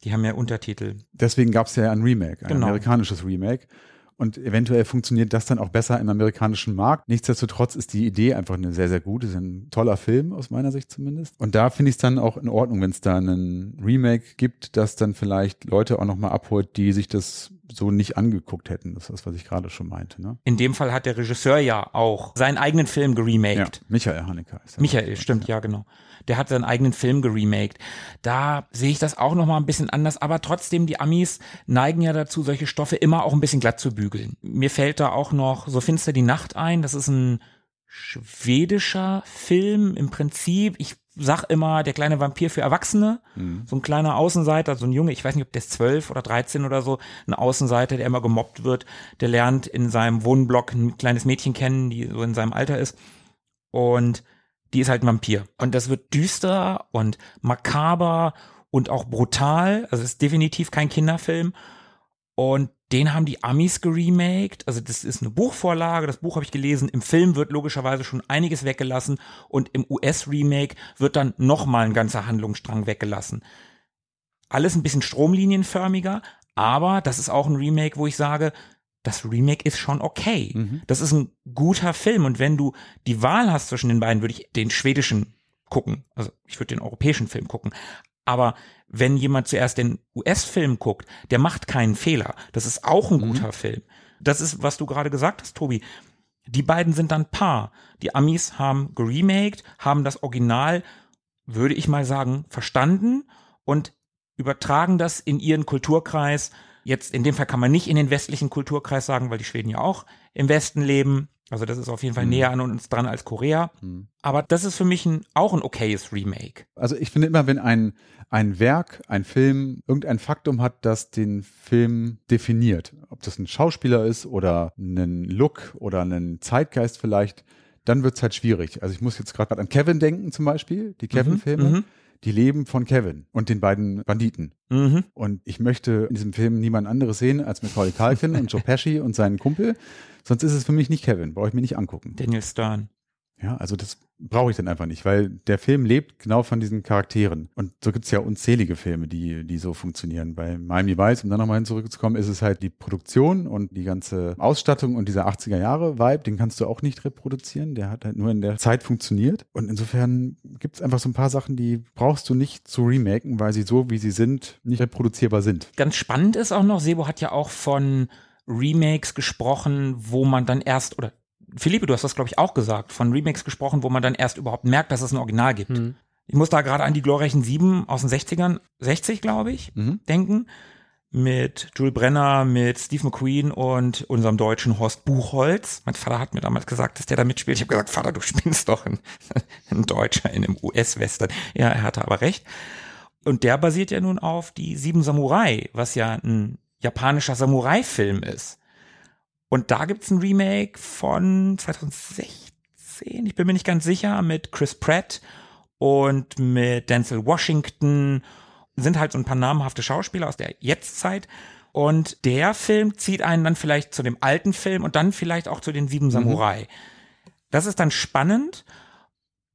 Die haben ja Untertitel. deswegen gab es ja ein Remake, ein Genau. amerikanisches Remake. Und eventuell funktioniert das dann auch besser im amerikanischen Markt. Nichtsdestotrotz ist die Idee einfach eine sehr, sehr gute. Ist ein toller Film, aus meiner Sicht zumindest. Und da finde ich es dann auch in Ordnung, wenn es da einen Remake gibt, das dann vielleicht Leute auch nochmal abholt, die sich das so nicht angeguckt hätten. Das ist das, was ich gerade schon meinte. Ne? In dem Fall hat der Regisseur ja auch seinen eigenen Film Ja, geremaked. Michael Haneke ist er. Michael, stimmt, ja, genau. Der hat seinen eigenen Film geremaked. Da sehe ich das auch noch mal ein bisschen anders, aber trotzdem, die Amis neigen ja dazu, solche Stoffe immer auch ein bisschen glatt zu bügeln. Mir fällt da auch noch So finster die Nacht ein. Das ist ein schwedischer Film im Prinzip. Ich sag immer, der kleine Vampir für Erwachsene. So ein kleiner Außenseiter, so ein Junge, ich weiß nicht, ob der ist zwölf oder dreizehn oder so, ein Außenseiter, der immer gemobbt wird. Der lernt in seinem Wohnblock ein kleines Mädchen kennen, die so in seinem Alter ist. Und die ist halt ein Vampir. Und das wird düster und makaber und auch brutal. Also es ist definitiv kein Kinderfilm. Und Den haben die Amis geremaked. Also das ist eine Buchvorlage, das Buch habe ich gelesen. Im Film wird logischerweise schon einiges weggelassen und im US-Remake wird dann nochmal ein ganzer Handlungsstrang weggelassen. Alles ein bisschen stromlinienförmiger, aber das ist auch ein Remake, wo ich sage, das Remake ist schon okay. Das ist ein guter Film und wenn du die Wahl hast zwischen den beiden, würde ich den schwedischen gucken. Also ich würde den europäischen Film gucken. Aber wenn jemand zuerst den US-Film guckt, der macht keinen Fehler. Das ist auch ein guter Film. Das ist, was du gerade gesagt hast, Tobi. Die beiden sind dann Paar. Die Amis haben geremaked, haben das Original, würde ich mal sagen, verstanden und übertragen das in ihren Kulturkreis. Jetzt in dem Fall kann man nicht in den westlichen Kulturkreis sagen, weil die Schweden ja auch im Westen leben. Also das ist auf jeden Fall näher an uns dran als Korea. Aber das ist für mich ein, auch ein okayes Remake. Also ich finde immer, wenn ein, ein Werk, ein Film irgendein Faktum hat, das den Film definiert, ob das ein Schauspieler ist oder einen Look oder einen Zeitgeist vielleicht, dann wird es halt schwierig. Also ich muss jetzt gerade an Kevin denken zum Beispiel, die Kevin-Filme. mhm. Die leben von Kevin und den beiden Banditen. Mhm. Und ich möchte in diesem Film niemand anderes sehen als Macaulay Culkin und Joe Pesci und seinen Kumpel. Sonst ist es für mich nicht Kevin. Brauche ich mir nicht angucken. Daniel Stern. Ja, also das brauche ich dann einfach nicht, weil der Film lebt genau von diesen Charakteren. Und so gibt es ja unzählige Filme, die, die so funktionieren. Bei Miami Vice, um dann nochmal hin zurückzukommen, ist es halt die Produktion und die ganze Ausstattung und dieser 80er Jahre Vibe, den kannst du auch nicht reproduzieren. Der hat halt nur in der Zeit funktioniert. Und insofern gibt es einfach so ein paar Sachen, die brauchst du nicht zu remaken, weil sie so, wie sie sind, nicht reproduzierbar sind. Ganz spannend ist auch noch, Sebo hat ja auch von Remakes gesprochen, wo man dann erst, oder Philippe, du hast das glaube ich auch gesagt, von Remakes gesprochen, wo man dann erst überhaupt merkt, dass es ein Original gibt. Ich muss da gerade an die glorreichen Sieben aus den 60ern, 60 glaube ich, Mhm. denken. Mit Jules Brenner, mit Steve McQueen und unserem deutschen Horst Buchholz. Mein Vater hat mir damals gesagt, dass der da mitspielt. Ich habe gesagt, Vater, du spinnst doch ein, ein Deutscher in einem US-Western. Ja, er hatte aber recht. Und der basiert ja nun auf die Sieben Samurai, was ja ein japanischer Samurai-Film ist. Und da gibt's ein Remake von 2016, ich bin mir nicht ganz sicher, mit Chris Pratt und mit Denzel Washington. Sind halt so ein paar namhafte Schauspieler aus der Jetztzeit. Und der Film zieht einen dann vielleicht zu dem alten Film und dann vielleicht auch zu den Sieben Samurai. Das ist dann spannend.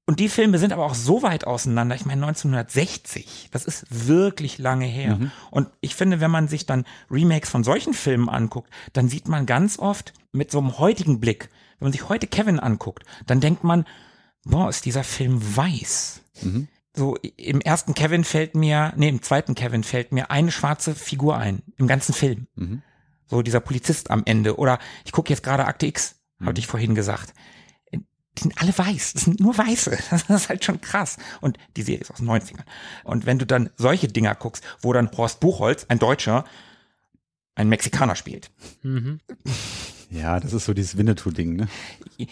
Und die Filme sind aber auch so weit auseinander. Ich meine, 1960, das ist wirklich lange her. Und ich finde, wenn man sich dann Remakes von solchen Filmen anguckt, dann sieht man ganz oft mit so einem heutigen Blick, wenn man sich heute Kevin anguckt, dann denkt man, boah, ist dieser Film weiß. So, im ersten Kevin fällt mir, nee, im zweiten Kevin fällt mir eine schwarze Figur ein, im ganzen Film. So dieser Polizist am Ende. Oder ich gucke jetzt gerade Akte X, hatte ich vorhin gesagt. Die sind alle weiß. Das sind nur Weiße. Das ist halt schon krass. Und die Serie ist aus den 90ern. Und wenn du dann solche Dinger guckst, wo dann Horst Buchholz, ein Deutscher, ein Mexikaner spielt. Ja, das ist so dieses Winnetou-Ding, ne?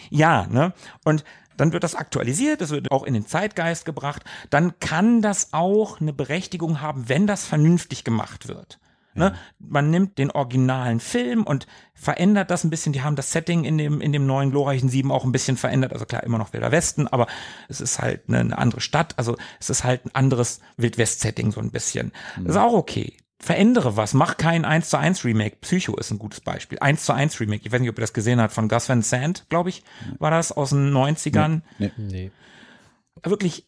Ja, ne? Und dann wird das aktualisiert, das wird auch in den Zeitgeist gebracht. Dann kann das auch eine Berechtigung haben, wenn das vernünftig gemacht wird. Ne? Man nimmt den originalen Film und verändert das ein bisschen. Die haben das Setting in dem, in dem neuen glorreichen Sieben auch ein bisschen verändert. Also klar, immer noch Wilder Westen, aber es ist halt eine, eine andere Stadt. Also es ist halt ein anderes Wildwest-Setting so ein bisschen. Das ist auch okay. Verändere was, mach kein 1 zu 1 Remake. Psycho ist ein gutes Beispiel. 1 zu 1 Remake. Ich weiß nicht, ob ihr das gesehen habt, von Gus Van Sant, glaube ich, war das aus den 90ern Nee. wirklich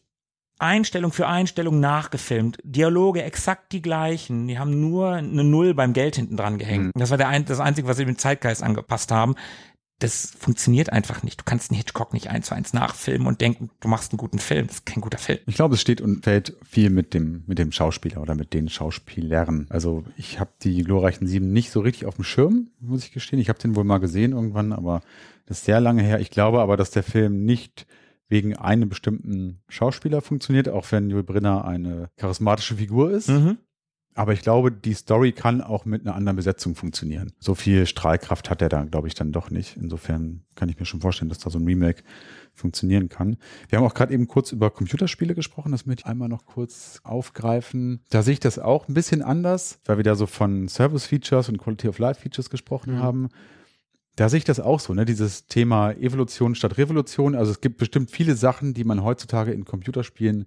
Einstellung für Einstellung nachgefilmt. Dialoge exakt die gleichen. Die haben nur eine Null beim Geld hinten dran gehängt. Das war der ein, das Einzige, was sie mit Zeitgeist angepasst haben. Das funktioniert einfach nicht. Du kannst einen Hitchcock nicht eins zu eins nachfilmen und denken, du machst einen guten Film. Das ist kein guter Film. Ich glaube, es steht und fällt viel mit dem, mit dem Schauspieler oder mit den Schauspielern. Also ich habe die glorreichen Sieben nicht so richtig auf dem Schirm, muss ich gestehen. Ich habe den wohl mal gesehen irgendwann, aber das ist sehr lange her. Ich glaube aber, dass der Film nicht wegen einem bestimmten Schauspieler funktioniert, auch wenn Joel Brinner eine charismatische Figur ist. Mhm. Aber ich glaube, die Story kann auch mit einer anderen Besetzung funktionieren. So viel Strahlkraft hat er da, glaube ich, dann doch nicht. Insofern kann ich mir schon vorstellen, dass da so ein Remake funktionieren kann. Wir haben auch gerade eben kurz über Computerspiele gesprochen. Das möchte ich einmal noch kurz aufgreifen. Da sehe ich das auch ein bisschen anders, weil wir da so von Service Features und Quality of Life Features gesprochen haben. Da sehe ich das auch so, ne? Dieses Thema Evolution statt Revolution. Also es gibt bestimmt viele Sachen, die man heutzutage in Computerspielen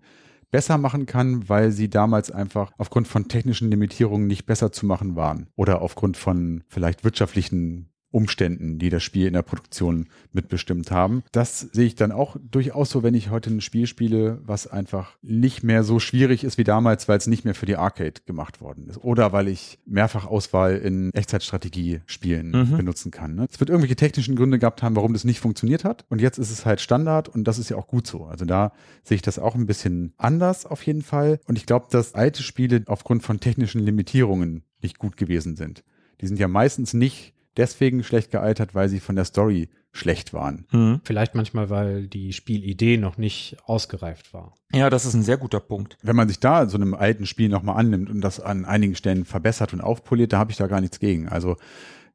besser machen kann, weil sie damals einfach aufgrund von technischen Limitierungen nicht besser zu machen waren oder aufgrund von vielleicht wirtschaftlichen Umständen, die das Spiel in der Produktion mitbestimmt haben. Das sehe ich dann auch durchaus so, wenn ich heute ein Spiel spiele, was einfach nicht mehr so schwierig ist wie damals, weil es nicht mehr für die Arcade gemacht worden ist. Oder weil ich Mehrfachauswahl in Echtzeitstrategie-Spielen Mhm. benutzen kann. Ne? Es wird irgendwelche technischen Gründe gehabt haben, warum das nicht funktioniert hat. Und jetzt ist es halt Standard und das ist ja auch gut so. Also da sehe ich das auch ein bisschen anders auf jeden Fall. Und ich glaube, dass alte Spiele aufgrund von technischen Limitierungen nicht gut gewesen sind. Die sind ja meistens nicht deswegen schlecht gealtert, weil sie von der Story schlecht waren. Hm. Vielleicht manchmal, weil die Spielidee noch nicht ausgereift war. Ja, das ist ein sehr guter Punkt. Wenn man sich da so einem alten Spiel nochmal annimmt und das an einigen Stellen verbessert und aufpoliert, da habe ich da gar nichts gegen. Also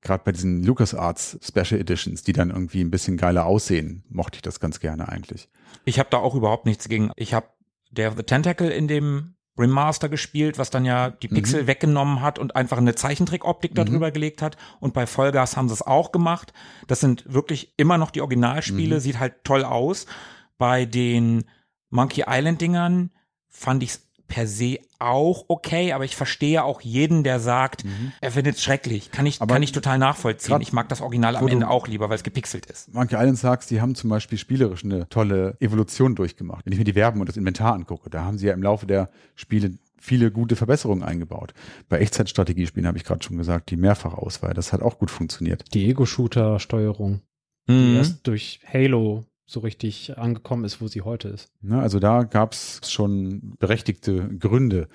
gerade bei diesen LucasArts Special Editions, die dann irgendwie ein bisschen geiler aussehen, mochte ich das ganz gerne eigentlich. Ich habe da auch überhaupt nichts gegen. Ich habe der The Tentacle in dem Remaster gespielt, was dann ja die Pixel weggenommen hat und einfach eine Zeichentrickoptik darüber gelegt hat. Und bei Vollgas haben sie es auch gemacht. Das sind wirklich immer noch die Originalspiele, sieht halt toll aus. Bei den Monkey Island Dingern fand ich es per se auch okay, aber ich verstehe auch jeden, der sagt, er findet es schrecklich. Kann ich, Aber kann ich total nachvollziehen. Ich mag das Original am Ende auch lieber, weil es gepixelt ist. Monkey Island sagst, die haben zum Beispiel spielerisch eine tolle Evolution durchgemacht. Wenn ich mir die Werben und das Inventar angucke, da haben sie ja im Laufe der Spiele viele gute Verbesserungen eingebaut. Bei Echtzeitstrategiespielen habe ich gerade schon gesagt, die Mehrfachauswahl, das hat auch gut funktioniert. Die Ego-Shooter-Steuerung, die Mhm. erst durch Halo so richtig angekommen ist, wo sie heute ist. Ne, also da gab es schon berechtigte Gründe,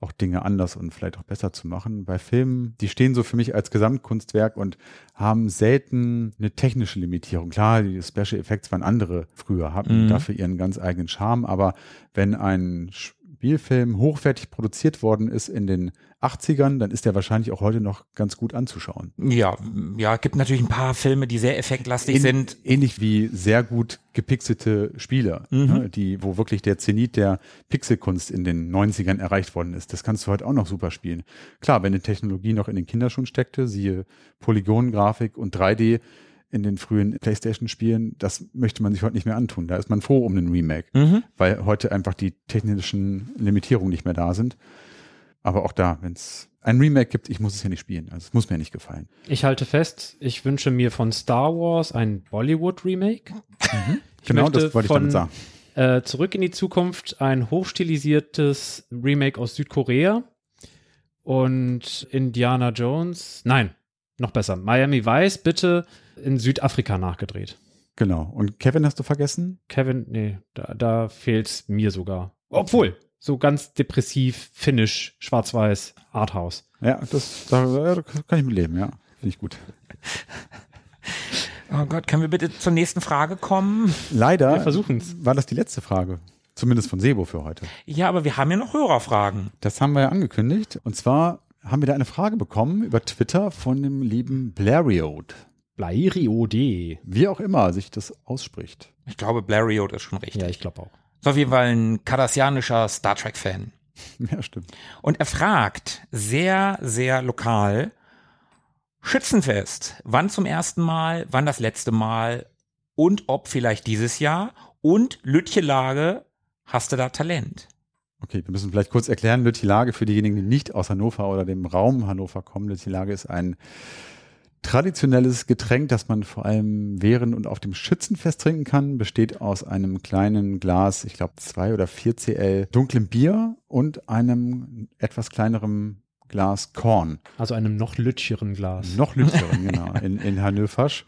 auch Dinge anders und vielleicht auch besser zu machen. Bei Filmen, die stehen so für mich als Gesamtkunstwerk und haben selten eine technische Limitierung. Klar, die Special Effects waren andere früher, hatten Mhm. dafür ihren ganz eigenen Charme, aber wenn ein Spielfilm hochwertig produziert worden ist in den 80ern, dann ist der wahrscheinlich auch heute noch ganz gut anzuschauen. Ja, ja, gibt natürlich ein paar Filme, die sehr effektlastig Ähn- sind. Ähnlich wie sehr gut gepixelte Spieler, Mhm. ne, die, wo wirklich der Zenit der Pixelkunst in den 90ern erreicht worden ist. Das kannst du heute auch noch super spielen. Klar, wenn die Technologie noch in den Kinderschuhen steckte, siehe Polygongrafik und 3D in den frühen Playstation-Spielen, das möchte man sich heute nicht mehr antun. Da ist man froh um einen Remake, Mhm. weil heute einfach die technischen Limitierungen nicht mehr da sind. Aber auch da, wenn es ein Remake gibt, ich muss es ja nicht spielen. Also es muss mir nicht gefallen. Ich halte fest, ich wünsche mir von Star Wars ein Bollywood-Remake. Ich Genau, das wollte ich damit sagen. Äh, Zurück in die Zukunft ein hochstilisiertes Remake aus Südkorea und Indiana Jones. Nein, noch besser. Miami Vice bitte in Südafrika nachgedreht. Genau. Und Kevin hast du vergessen? Kevin, nee, da, da fehlt's mir sogar. Obwohl, so ganz depressiv, finnisch, schwarz-weiß, Arthouse. Ja, das da, da kann ich mit leben, ja. Finde ich gut. Oh Gott, können wir bitte zur nächsten Frage kommen? Leider Wir versuchen's. war das die letzte Frage. Zumindest von Sebo für heute. Ja, aber wir haben ja noch Hörerfragen. Das haben wir ja angekündigt. Und zwar haben wir da eine Frage bekommen über Twitter von dem lieben Blariot. Blairiode. Wie auch immer sich das ausspricht. Ich glaube, Blariot ist schon richtig. Ja, ich glaube auch. Ist auf jeden Fall ein kardassianischer Star Trek-Fan. Ja, stimmt. Und er fragt sehr, sehr lokal, Schützenfest, wann zum ersten Mal, wann das letzte Mal und ob vielleicht dieses Jahr und Lütchelage, hast du da Talent? Okay, wir müssen vielleicht kurz erklären, Lüttilage für diejenigen, die nicht aus Hannover oder dem Raum Hannover kommen. Lüttilage ist ein traditionelles Getränk, das man vor allem während und auf dem Schützenfest trinken kann. Besteht aus einem kleinen Glas, ich glaube zwei oder vier CL dunklem Bier und einem etwas kleinerem Glas Korn. Also einem noch lütscheren Glas. Noch lütscheren, genau, in, in Hannoversch.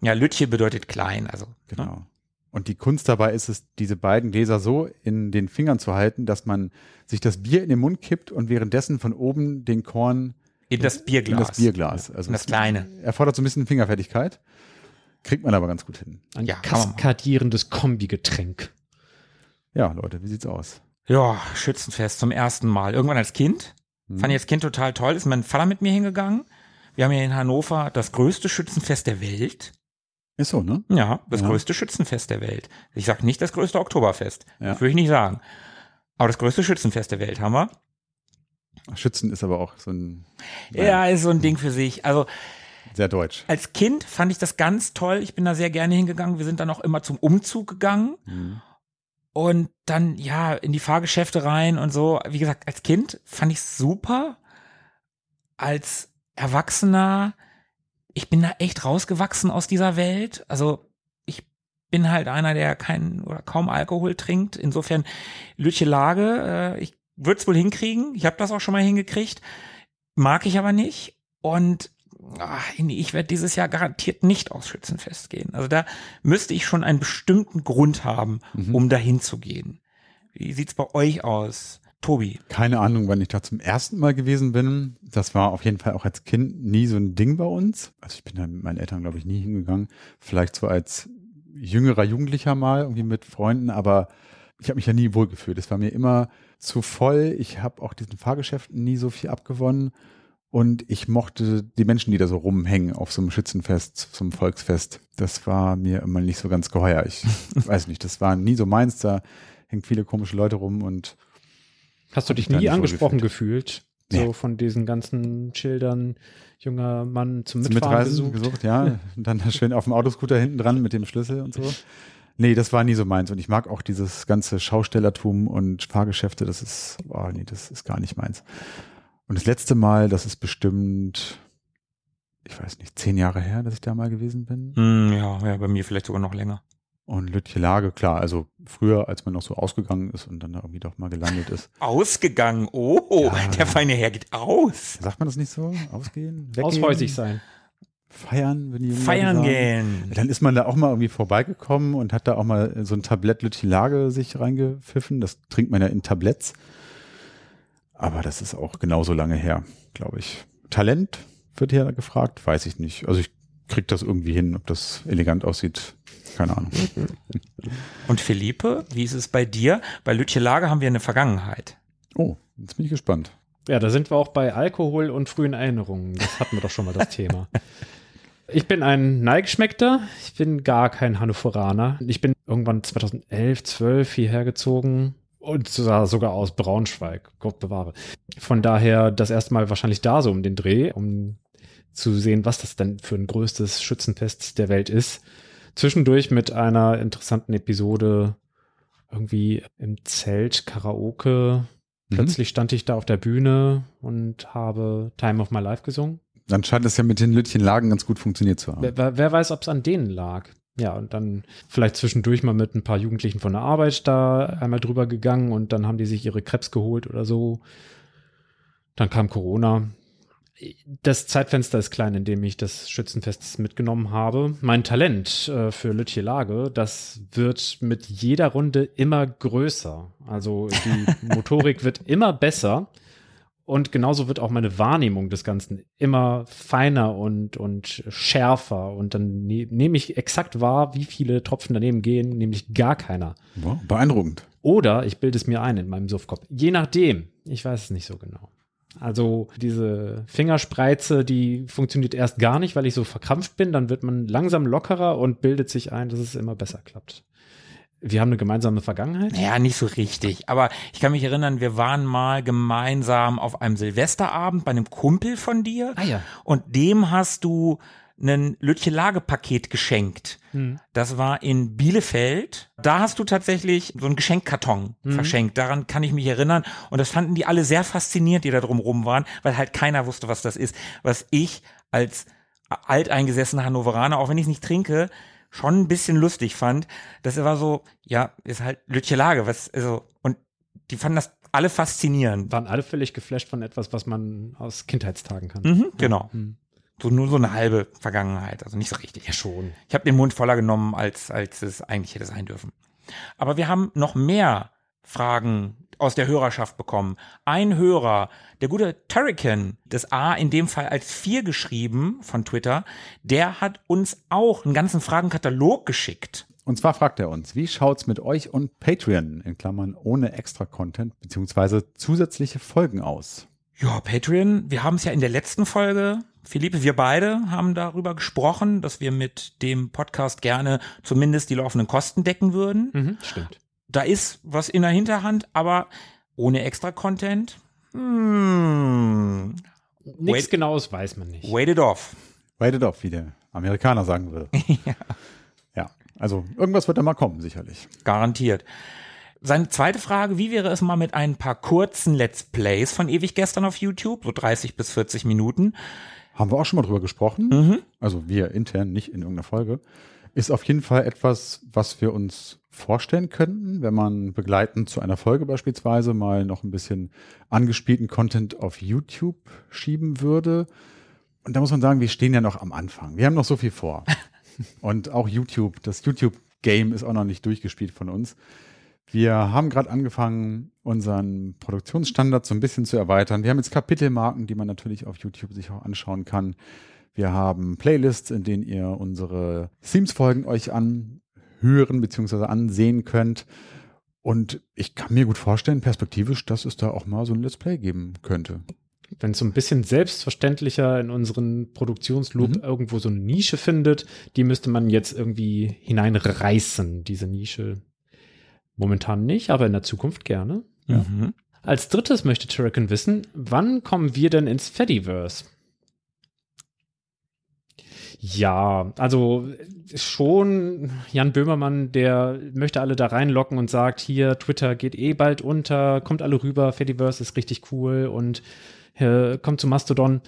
Ja, Lütche bedeutet klein, also. Genau. Und die Kunst dabei ist es, diese beiden Gläser so in den Fingern zu halten, dass man sich das Bier in den Mund kippt und währenddessen von oben den Korn In das Bierglas. in das Bierglas. Also In das kleine. erfordert so ein bisschen Fingerfertigkeit. Kriegt man aber ganz gut hin. Ein Ja, kaskadierendes Kombigetränk. Ja, Leute, wie sieht's aus? Ja, Schützenfest zum ersten Mal. Irgendwann als Kind. Fand ich als Kind total toll. Ist mein Vater mit mir hingegangen. Wir haben hier in Hannover das größte Schützenfest der Welt. Ist so, ne? Ja, das Ja. größte Schützenfest der Welt. Ich sag nicht das größte Oktoberfest. Ja. Das würde ich nicht sagen. Aber das größte Schützenfest der Welt haben wir. Schützen ist aber auch so ein Ja, ist so ein Ding für sich. Also sehr deutsch. als Kind fand ich das ganz toll. Ich bin da sehr gerne hingegangen. Wir sind dann auch immer zum Umzug gegangen. Und dann, ja, in die Fahrgeschäfte rein und so. Wie gesagt, als Kind fand ich super. Als Erwachsener, ich bin da echt rausgewachsen aus dieser Welt. Also, ich bin halt einer, der keinen oder kaum Alkohol trinkt. Insofern, Lütche Lage, äh, ich würde es wohl hinkriegen. Ich habe das auch schon mal hingekriegt. Mag ich aber nicht. Und ach, ich werde dieses Jahr garantiert nicht aufs Schützenfest gehen. Also da müsste ich schon einen bestimmten Grund haben, um dahin zu gehen. Wie sieht's bei euch aus? Tobi. Keine Ahnung, wann ich da zum ersten Mal gewesen bin. Das war auf jeden Fall auch als Kind nie so ein Ding bei uns. Also ich bin da mit meinen Eltern, glaube ich, nie hingegangen. Vielleicht so als jüngerer Jugendlicher mal, irgendwie mit Freunden, aber ich habe mich ja nie wohlgefühlt. Es war mir immer zu voll. Ich habe auch diesen Fahrgeschäften nie so viel abgewonnen. Und ich mochte die Menschen, die da so rumhängen auf so einem Schützenfest, so einem Volksfest. Das war mir immer nicht so ganz geheuer. Ich weiß nicht, das war nie so meins. Da hängen viele komische Leute rum und Hast du dich nie angesprochen gefühlt? So Nee. von diesen ganzen Schildern, junger Mann zum zum Mitfahren Mitreisen gesucht. gesucht, ja. Und dann schön auf dem Autoscooter hinten dran mit dem Schlüssel und so. Nee, das war nie so meins. Und ich mag auch dieses ganze Schaustellertum und Fahrgeschäfte. Das ist, oh nee, das ist gar nicht meins. Und das letzte Mal, das ist bestimmt, ich weiß nicht, zehn Jahre her, dass ich da mal gewesen bin. Hm, ja, ja, bei mir vielleicht sogar noch länger. Und Lütje Lage, klar, also früher, als man noch so ausgegangen ist und dann da irgendwie doch mal gelandet ist. Ausgegangen. Oh, Ja, der feine Herr geht aus. Sagt man das nicht so? Ausgehen? Weggehen? Aushäusig sein. Feiern, wenn die jungen Feiern gehen. Dann ist man da auch mal irgendwie vorbeigekommen und hat da auch mal so ein Tablett Lütje Lage sich reingepfiffen. Das trinkt man ja in Tabletts. Aber das ist auch genauso lange her, glaube ich. Talent wird hier gefragt, weiß ich nicht. Also ich krieg das irgendwie hin, ob das elegant aussieht, keine Ahnung. Und Philippe, wie ist es bei dir? Bei Lütje Lage haben wir eine Vergangenheit. Oh, jetzt bin ich gespannt. Ja, da sind wir auch bei Alkohol und frühen Erinnerungen. Das hatten wir doch schon mal das Thema. Ich bin ein Neigeschmeckter. Ich bin gar kein Hannoveraner. Ich bin irgendwann 2011, 12 hierher gezogen und sogar sogar aus Braunschweig. Gott bewahre. Von daher das erste Mal wahrscheinlich da so um den Dreh, um zu sehen, was das denn für ein größtes Schützenfest der Welt ist. Zwischendurch mit einer interessanten Episode irgendwie im Zelt Karaoke. Plötzlich stand ich da auf der Bühne und habe Time of My Life gesungen. Dann scheint es ja mit den Lütchen Lagen ganz gut funktioniert zu haben. Wer, wer- wer weiß, ob es an denen lag. Ja, und dann vielleicht zwischendurch mal mit ein paar Jugendlichen von der Arbeit da einmal drüber gegangen und dann haben die sich ihre Krebs geholt oder so. Dann kam Corona. Das Zeitfenster ist klein, in dem ich das Schützenfest mitgenommen habe. Mein Talent äh, für Lütje Lage, das wird mit jeder Runde immer größer. Also die Motorik wird immer besser. Und genauso wird auch meine Wahrnehmung des Ganzen immer feiner und, und schärfer. Und dann ne nehme ich exakt wahr, wie viele Tropfen daneben gehen, nämlich gar keiner. Wow, beeindruckend. Oder ich bilde es mir ein in meinem Suffkopf. Je nachdem. Ich weiß es nicht so genau. Also diese Fingerspreize, die funktioniert erst gar nicht, weil ich so verkrampft bin. Dann wird man langsam lockerer und bildet sich ein, dass es immer besser klappt. Wir haben eine gemeinsame Vergangenheit. Naja, nicht so richtig. Aber ich kann mich erinnern, wir waren mal gemeinsam auf einem Silvesterabend bei einem Kumpel von dir. Ah ja. Und dem hast du ein Lütje-Lage-Paket geschenkt. Das war in Bielefeld. Da hast du tatsächlich so einen Geschenkkarton verschenkt. Daran kann ich mich erinnern. Und das fanden die alle sehr fasziniert, die da drumrum waren, weil halt keiner wusste, was das ist. Was ich als alteingesessener Hannoveraner, auch wenn ich es nicht trinke, schon ein bisschen lustig fand. Das war so, ja, ist halt Lütje Lage, was, also, und die fanden das alle faszinierend. Waren alle völlig geflasht von etwas, was man aus Kindheitstagen kann. Mhm, genau. So nur so eine halbe Vergangenheit, also nicht so richtig. Ja, schon. Ich habe den Mund voller genommen, als, als es eigentlich hätte sein dürfen. Aber wir haben noch mehr Fragen aus der Hörerschaft bekommen. Ein Hörer, der gute Turrican, das A in dem Fall als vier geschrieben von Twitter, der hat uns auch einen ganzen Fragenkatalog geschickt. Und zwar fragt er uns, wie schaut's mit euch und Patreon in Klammern ohne extra Content beziehungsweise zusätzliche Folgen aus? Ja, Patreon, wir haben es ja in der letzten Folge, Philippe, wir beide haben darüber gesprochen, dass wir mit dem Podcast gerne zumindest die laufenden Kosten decken würden. Mhm, stimmt. Da ist was in der Hinterhand, aber ohne extra Content. Hm, Nichts Wait. Genaues weiß man nicht. wait it off. Wait it off, wie der Amerikaner sagen würde. ja. also irgendwas wird da mal kommen, sicherlich. Garantiert. Seine zweite Frage, wie wäre es mal mit ein paar kurzen Let's Plays von ewig gestern auf YouTube, so 30 bis 40 Minuten? Haben wir auch schon mal drüber gesprochen. Mhm. Also wir intern, nicht in irgendeiner Folge. Ist auf jeden Fall etwas, was wir uns vorstellen könnten, wenn man begleitend zu einer Folge beispielsweise mal noch ein bisschen angespielten Content auf YouTube schieben würde. Und da muss man sagen, wir stehen ja noch am Anfang. Wir haben noch so viel vor. Und auch YouTube, das YouTube-Game ist auch noch nicht durchgespielt von uns. Wir haben gerade angefangen, unseren Produktionsstandard so ein bisschen zu erweitern. Wir haben jetzt Kapitelmarken, die man natürlich auf YouTube sich auch anschauen kann. Wir haben Playlists, in denen ihr unsere Themes-Folgen euch anhören bzw. ansehen könnt. Und ich kann mir gut vorstellen, perspektivisch, dass es da auch mal so ein Let's Play geben könnte. Wenn es so ein bisschen selbstverständlicher in unseren Produktionsloop Mhm. irgendwo so eine Nische findet, die müsste man jetzt irgendwie hineinreißen, diese Nische. Momentan nicht, aber in der Zukunft gerne. Mhm. Als drittes möchte Turrican wissen, wann kommen wir denn ins Fediverse? Ja, also schon Jan Böhmermann, der möchte alle da reinlocken und sagt, hier, Twitter geht eh bald unter, kommt alle rüber, Fediverse ist richtig cool und äh, kommt zu Mastodon.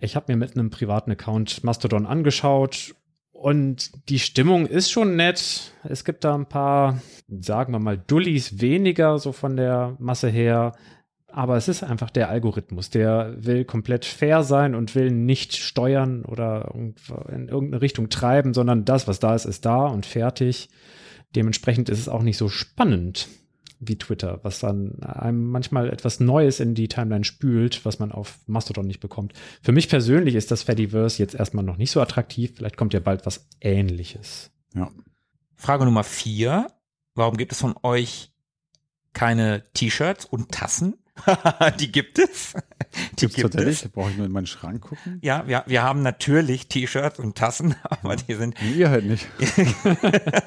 Ich habe mir mit einem privaten Account Mastodon angeschaut und die Stimmung ist schon nett. Es gibt da ein paar, sagen wir mal, Dullis weniger, so von der Masse her. Aber es ist einfach der Algorithmus, der will komplett fair sein und will nicht steuern oder in irgendeine Richtung treiben, sondern das, was da ist, ist da und fertig. Dementsprechend ist es auch nicht so spannend wie Twitter, was dann einem manchmal etwas Neues in die Timeline spült, was man auf Mastodon nicht bekommt. Für mich persönlich ist das Fediverse jetzt erstmal noch nicht so attraktiv. Vielleicht kommt ja bald was Ähnliches. Ja. Frage Nummer vier. Warum gibt es von euch keine T-Shirts und Tassen? die gibt es. Die Gibt's tatsächlich? Da brauche ich nur in meinen Schrank gucken. Ja, wir, wir haben natürlich T-Shirts und Tassen, aber die sind, Nee, Ihr halt nicht.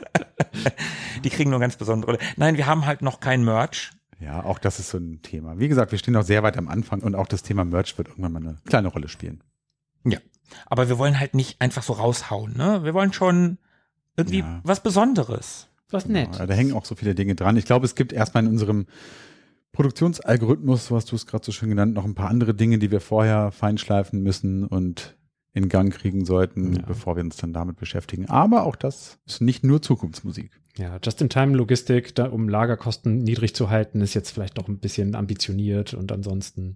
die kriegen nur ganz besondere Rolle. Nein, wir haben halt noch kein Merch. Ja, auch das ist so ein Thema. Wie gesagt, wir stehen noch sehr weit am Anfang und auch das Thema Merch wird irgendwann mal eine kleine Rolle spielen. Ja. Aber wir wollen halt nicht einfach so raushauen, ne? Wir wollen schon irgendwie Ja. was Besonderes. Was nett. Ja, da hängen auch so viele Dinge dran. Ich glaube, es gibt erstmal in unserem Produktionsalgorithmus, so hast du es gerade so schön genannt, noch ein paar andere Dinge, die wir vorher feinschleifen müssen und in Gang kriegen sollten, Ja. bevor wir uns dann damit beschäftigen. Aber auch das ist nicht nur Zukunftsmusik. Ja, Just-in-Time-Logistik, da, um Lagerkosten niedrig zu halten, ist jetzt vielleicht doch ein bisschen ambitioniert und ansonsten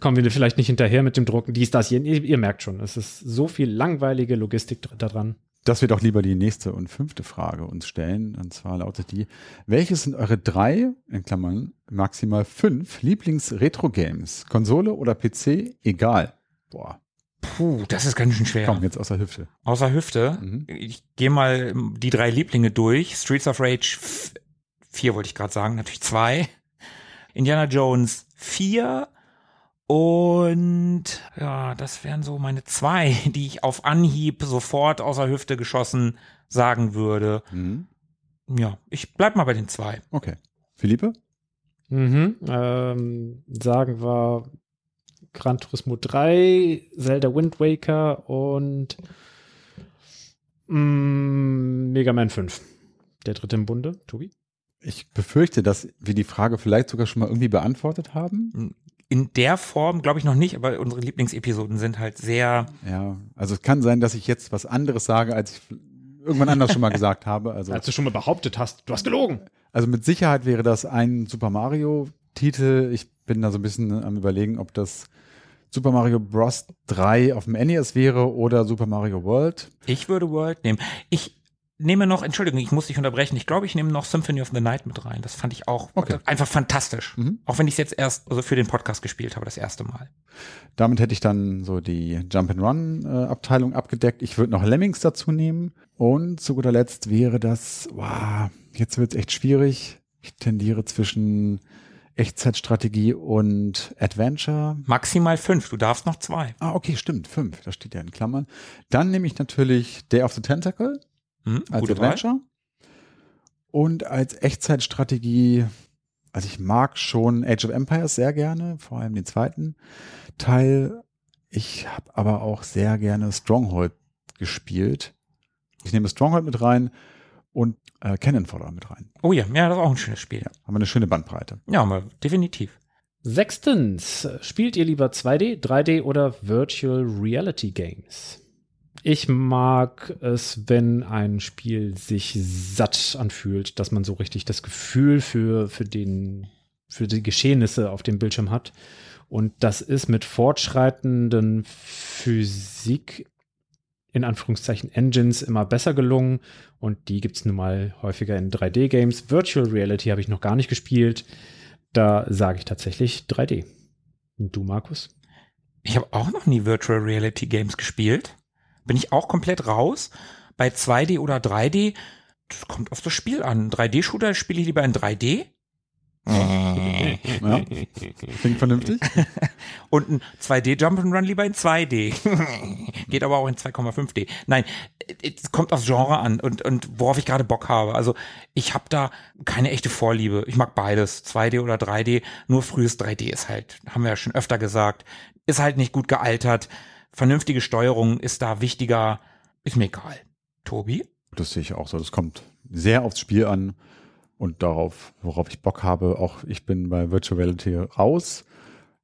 kommen wir vielleicht nicht hinterher mit dem Drucken. Dies, das, ihr, ihr merkt schon, es ist so viel langweilige Logistik da dran. Dass wir doch lieber die nächste und fünfte Frage uns stellen. Und zwar lautet die, welches sind eure drei, in Klammern, maximal fünf Lieblings-Retro-Games? Konsole oder PC? Egal. Boah, Puh, das ist ganz schön schwer. komm, jetzt aus der Hüfte. Außer Hüfte. Mhm. Ich gehe mal die drei Lieblinge durch. Streets of Rage 4 wollte ich gerade sagen, natürlich zwei. Indiana Jones 4 und ja, das wären so meine zwei, die ich auf Anhieb sofort außer Hüfte geschossen sagen würde. Mhm. Ja, ich bleib mal bei den zwei. Okay. Philippe? Mhm. Ähm, sagen wir Gran Turismo 3, Zelda Wind Waker und mm, Mega Man 5. Der dritte im Bunde, Tobi? Ich befürchte, dass wir die Frage vielleicht sogar schon mal irgendwie beantwortet haben. In der Form glaube ich noch nicht, aber unsere Lieblingsepisoden sind halt sehr Ja, also es kann sein, dass ich jetzt was anderes sage, als ich irgendwann anders schon mal gesagt habe. Also, Als du schon mal behauptet hast, du hast gelogen. also mit Sicherheit wäre das ein Super Mario Titel. Ich bin da so ein bisschen am überlegen, ob das Super Mario Bros. 3 auf dem NES wäre oder Super Mario World. Ich würde World nehmen. Ich nehme noch, Entschuldigung, ich muss dich unterbrechen. Ich glaube, ich nehme noch Symphony of the Night mit rein. Das fand ich auch Okay. einfach fantastisch. Mhm. Auch wenn ich es jetzt erst also für den Podcast gespielt habe, das erste Mal. Damit hätte ich dann so die Jump-and-Run-Abteilung abgedeckt. Ich würde noch Lemmings dazu nehmen. Und zu guter Letzt wäre das, wow, jetzt wird es echt schwierig. Ich tendiere zwischen Echtzeitstrategie und Adventure. Maximal fünf. Du darfst noch zwei. Ah, okay, stimmt, fünf. Das steht ja in Klammern. Dann nehme ich natürlich Day of the Tentacle Hm, als. Adventure. Und als Echtzeitstrategie, also ich mag schon Age of Empires sehr gerne, vor allem den zweiten Teil. Ich habe aber auch sehr gerne Stronghold gespielt. Ich nehme Stronghold mit rein und äh, Cannon Fodder mit rein. Oh ja, ja, das ist auch ein schönes Spiel. Ja, haben wir eine schöne Bandbreite. Ja, aber definitiv. Sechstens, spielt ihr lieber 2D, 3D oder Virtual Reality Games? Ich mag es, wenn ein Spiel sich satt anfühlt, dass man so richtig das Gefühl für, für, den, für die Geschehnisse auf dem Bildschirm hat. Und das ist mit fortschreitenden Physik, in Anführungszeichen Engines, immer besser gelungen. Und die gibt es nun mal häufiger in 3D-Games. Virtual Reality habe ich noch gar nicht gespielt. Da sage ich tatsächlich 3D. Und du, Markus? Ich habe auch noch nie Virtual Reality Games gespielt. Bin ich auch komplett raus. Bei 2D oder 3D, das kommt auf das Spiel an. 3D-Shooter spiele ich lieber in 3D. Ja, klingt vernünftig. Und ein 2D Jump'n'Run lieber in 2D. Geht aber auch in 2,5D. Nein, es kommt aufs Genre an und, und worauf ich gerade Bock habe. Also ich habe da keine echte Vorliebe. Ich mag beides, 2D oder 3D. Nur frühes 3D ist halt, haben wir ja schon öfter gesagt, ist halt nicht gut gealtert. Vernünftige Steuerung ist da wichtiger. Ist mir egal. Tobi? Das sehe ich auch so. Das kommt sehr aufs Spiel an und darauf, worauf ich Bock habe. Auch ich bin bei Virtual Reality raus.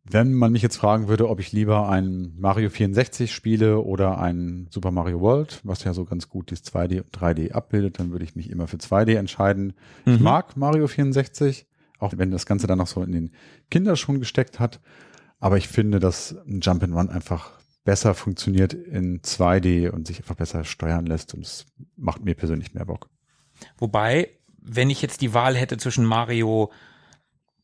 Wenn man mich jetzt fragen würde, ob ich lieber ein Mario 64 spiele oder ein Super Mario World, was ja so ganz gut das 2D und 3D abbildet, dann würde ich mich immer für 2D entscheiden. Ich Mhm. mag Mario 64, auch wenn das Ganze dann noch so in den Kinderschuhen gesteckt hat. Aber ich finde, dass ein Jump'n'Run einfach besser funktioniert in 2D und sich einfach besser steuern lässt und es macht mir persönlich mehr Bock. Wobei, wenn ich jetzt die Wahl hätte zwischen Mario,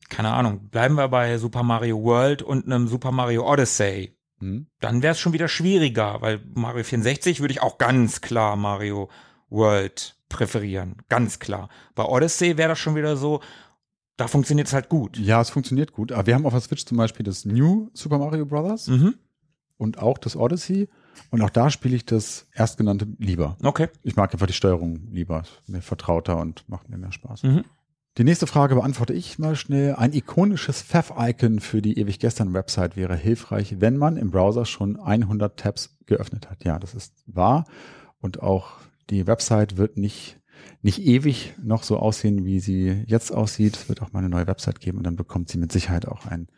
keine Ahnung, bleiben wir bei Super Mario World und einem Super Mario Odyssey, Hm? dann wäre es schon wieder schwieriger, weil Mario 64 würde ich auch ganz klar Mario World präferieren. Ganz klar. Bei Odyssey wäre das schon wieder so, da funktioniert es halt gut. Ja, es funktioniert gut. Aber wir haben auf der Switch zum Beispiel das New Super Mario Bros. Mhm. Und auch das Odyssey. Und auch da spiele ich das erstgenannte lieber. Okay. Ich mag einfach die Steuerung lieber. Ist Mir vertrauter und macht mir mehr Spaß. Mhm. Die nächste Frage beantworte ich mal schnell. Ein ikonisches Pfaff-Icon für die ewig gestern Website wäre hilfreich, wenn man im Browser schon 100 Tabs geöffnet hat. Ja, das ist wahr. Und auch die Website wird nicht, nicht ewig noch so aussehen, wie sie jetzt aussieht. Es wird auch mal eine neue Website geben und dann bekommt sie mit Sicherheit auch ein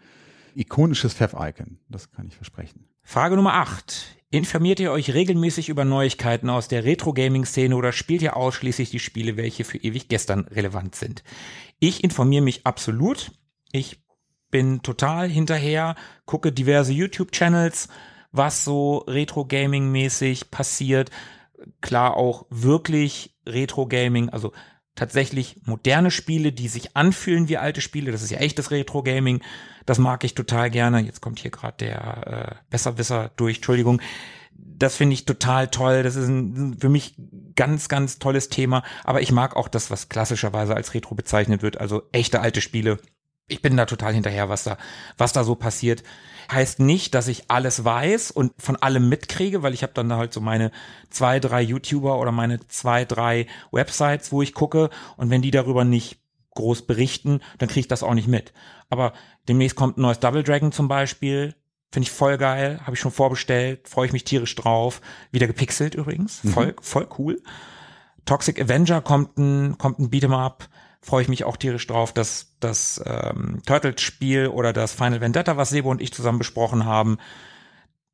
ikonisches Pfaff-Icon. Das kann ich versprechen. Frage Nummer 8. Informiert ihr euch regelmäßig über Neuigkeiten aus der Retro-Gaming-Szene oder spielt ihr ausschließlich die Spiele, welche für ewig gestern relevant sind? Ich informiere mich absolut. Ich bin total hinterher, gucke diverse YouTube-Channels, was so Retro-Gaming-mäßig passiert. Klar auch wirklich Retro-Gaming, also tatsächlich moderne Spiele, die sich anfühlen wie alte Spiele. Das ist ja echtes Retro-Gaming. Das mag ich total gerne. Jetzt kommt hier gerade der äh, Besserwisser durch, Entschuldigung. Das finde ich total toll. Das ist ein, für mich ganz, ganz tolles Thema. Aber ich mag auch das, was klassischerweise als Retro bezeichnet wird. Also echte alte Spiele. Ich bin da total hinterher, was da, was da so passiert. Heißt nicht, dass ich alles weiß und von allem mitkriege, weil ich habe dann da halt so meine zwei, drei YouTuber oder meine zwei, drei Websites, wo ich gucke. Und wenn die darüber nicht groß berichten, dann kriege ich das auch nicht mit. Aber demnächst kommt ein neues Double Dragon zum Beispiel. Finde ich voll geil, habe ich schon vorbestellt, freue ich mich tierisch drauf. Wieder gepixelt übrigens, voll, voll cool. Toxic Avenger kommt ein, kommt ein Beat'em Up, freue ich mich auch tierisch drauf. Das, das ähm, Turtles-Spiel oder das Final Vendetta, was Sebo und ich zusammen besprochen haben,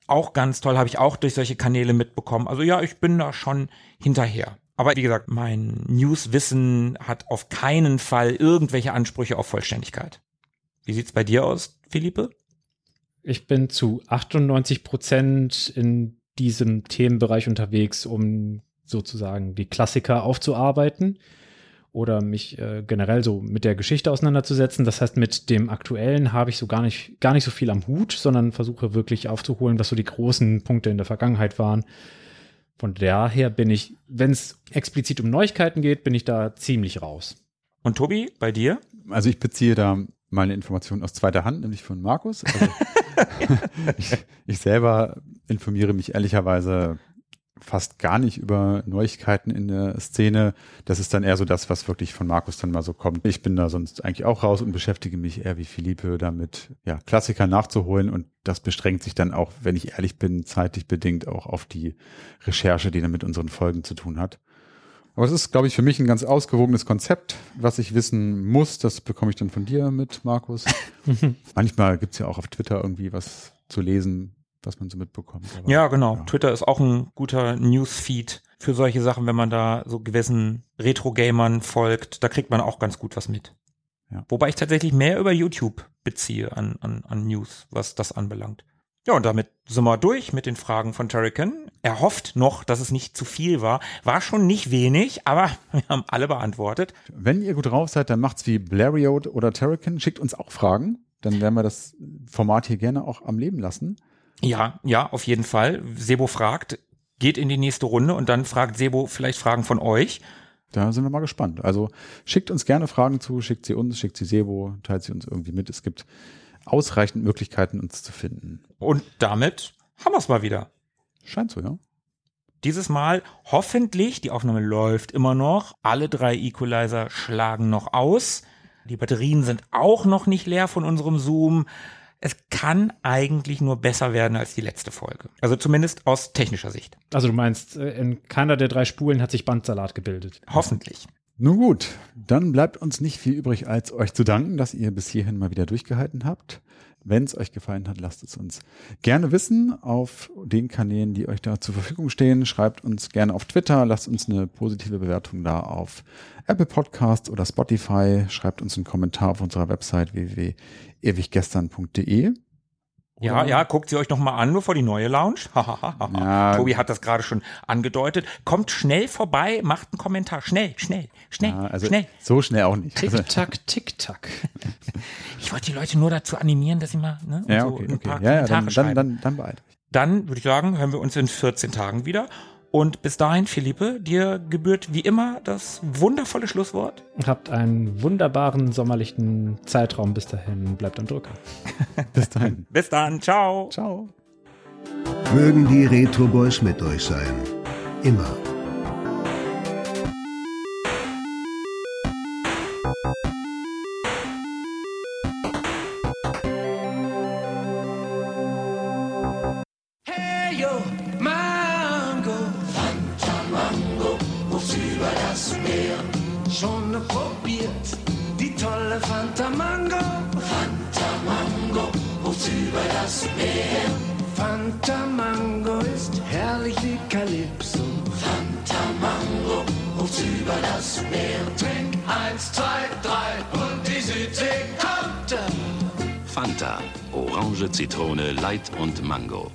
auch ganz toll, habe ich auch durch solche Kanäle mitbekommen. Also ja, ich bin da schon hinterher. Aber wie gesagt, mein News-Wissen hat auf keinen Fall irgendwelche Ansprüche auf Vollständigkeit. Wie sieht's bei dir aus, Philippe? Ich bin zu 98 Prozent in diesem Themenbereich unterwegs, um sozusagen die Klassiker aufzuarbeiten oder mich äh, generell so mit der Geschichte auseinanderzusetzen. Das heißt, mit dem Aktuellen habe ich so gar nicht, gar nicht so viel am Hut, sondern versuche wirklich aufzuholen, was so die großen Punkte in der Vergangenheit waren. Von daher bin ich, wenn es explizit um Neuigkeiten geht, bin ich da ziemlich raus. Und Tobi, bei dir? Also ich beziehe da meine Informationen aus zweiter Hand, nämlich von Markus. Also ich, ich selber informiere mich ehrlicherweise fast gar nicht über Neuigkeiten in der Szene. Das ist dann eher so das, was wirklich von Markus dann mal so kommt. Ich bin da sonst eigentlich auch raus und beschäftige mich eher wie Philippe damit, ja, Klassiker nachzuholen und das beschränkt sich dann auch, wenn ich ehrlich bin, zeitlich bedingt auch auf die Recherche, die dann mit unseren Folgen zu tun hat. Aber es ist, glaube ich, für mich ein ganz ausgewogenes Konzept. Was ich wissen muss, das bekomme ich dann von dir mit, Markus. Manchmal gibt es ja auch auf Twitter irgendwie was zu lesen, was man so mitbekommt. Aber, Ja, genau. Ja. Twitter ist auch ein guter Newsfeed für solche Sachen, wenn man da so gewissen Retro-Gamern folgt. Da kriegt man auch ganz gut was mit. Ja. Wobei ich tatsächlich mehr über YouTube beziehe an, an, an News, was das anbelangt. Ja, und damit sind wir durch mit den Fragen von Terrican. Er hofft noch, dass es nicht zu viel war. War schon nicht wenig, aber wir haben alle beantwortet. Wenn ihr gut drauf seid, dann macht's wie Blariot oder Terrican. Schickt uns auch Fragen. Dann werden wir das Format hier gerne auch am Leben lassen. Ja, ja, auf jeden Fall. Sebo fragt, geht in die nächste Runde und dann fragt Sebo vielleicht Fragen von euch. Da sind wir mal gespannt. Also schickt uns gerne Fragen zu, schickt sie uns, schickt sie Sebo, teilt sie uns irgendwie mit. Es gibt ausreichend Möglichkeiten, uns zu finden. Und damit haben wir es mal wieder. Scheint so, ja. Dieses Mal hoffentlich, die Aufnahme läuft immer noch, alle drei Equalizer schlagen noch aus. Die Batterien sind auch noch nicht leer von unserem Zoom. Es kann eigentlich nur besser werden als die letzte Folge. Also zumindest aus technischer Sicht. Also du meinst, äh, in keiner der drei Spulen hat sich Bandsalat gebildet. Hoffentlich. Nun gut, dann bleibt uns nicht viel übrig, als euch zu danken, dass ihr bis hierhin mal wieder durchgehalten habt. Wenn es euch gefallen hat, lasst es uns gerne wissen auf den Kanälen, die euch da zur Verfügung stehen. Schreibt uns gerne auf Twitter, lasst uns eine positive Bewertung da auf Apple Podcast oder Spotify. Schreibt uns einen Kommentar auf unserer Website www.ewiggestern.de. Ja, ja, guckt sie euch noch mal an, bevor die neue Lounge. Ja. Tobi hat das gerade schon angedeutet. Kommt schnell vorbei, macht einen Kommentar. Schnell, schnell, schnell, Ja, also schnell. so schnell auch nicht. Tick-Tack, Tick-Tack. Ich wollte die Leute nur dazu animieren, dass sie mal ne, ja, so okay, ein okay. paar Ja, ja, Kommentare dann, schreiben. dann, dann, dann beeilt. Dann würde ich sagen, hören wir uns in 14 Tagen wieder. Und bis dahin, Philippe, dir gebührt wie immer das wundervolle Schlusswort. Habt einen wunderbaren sommerlichen Zeitraum bis dahin. Bleibt am Drücker. Bis dahin. Bis dann, ciao. Ciao. Mögen die Retro Boys mit euch sein. Immer. Fanta Mango. Fanta Mango, muss über das Meer. Fanta Mango ist herrlich wie Calypso. Fanta Mango, muss über das Meer. Trink eins, zwei, drei und die Südsee kommt. Fanta, Orange, Zitrone, Light und Mango.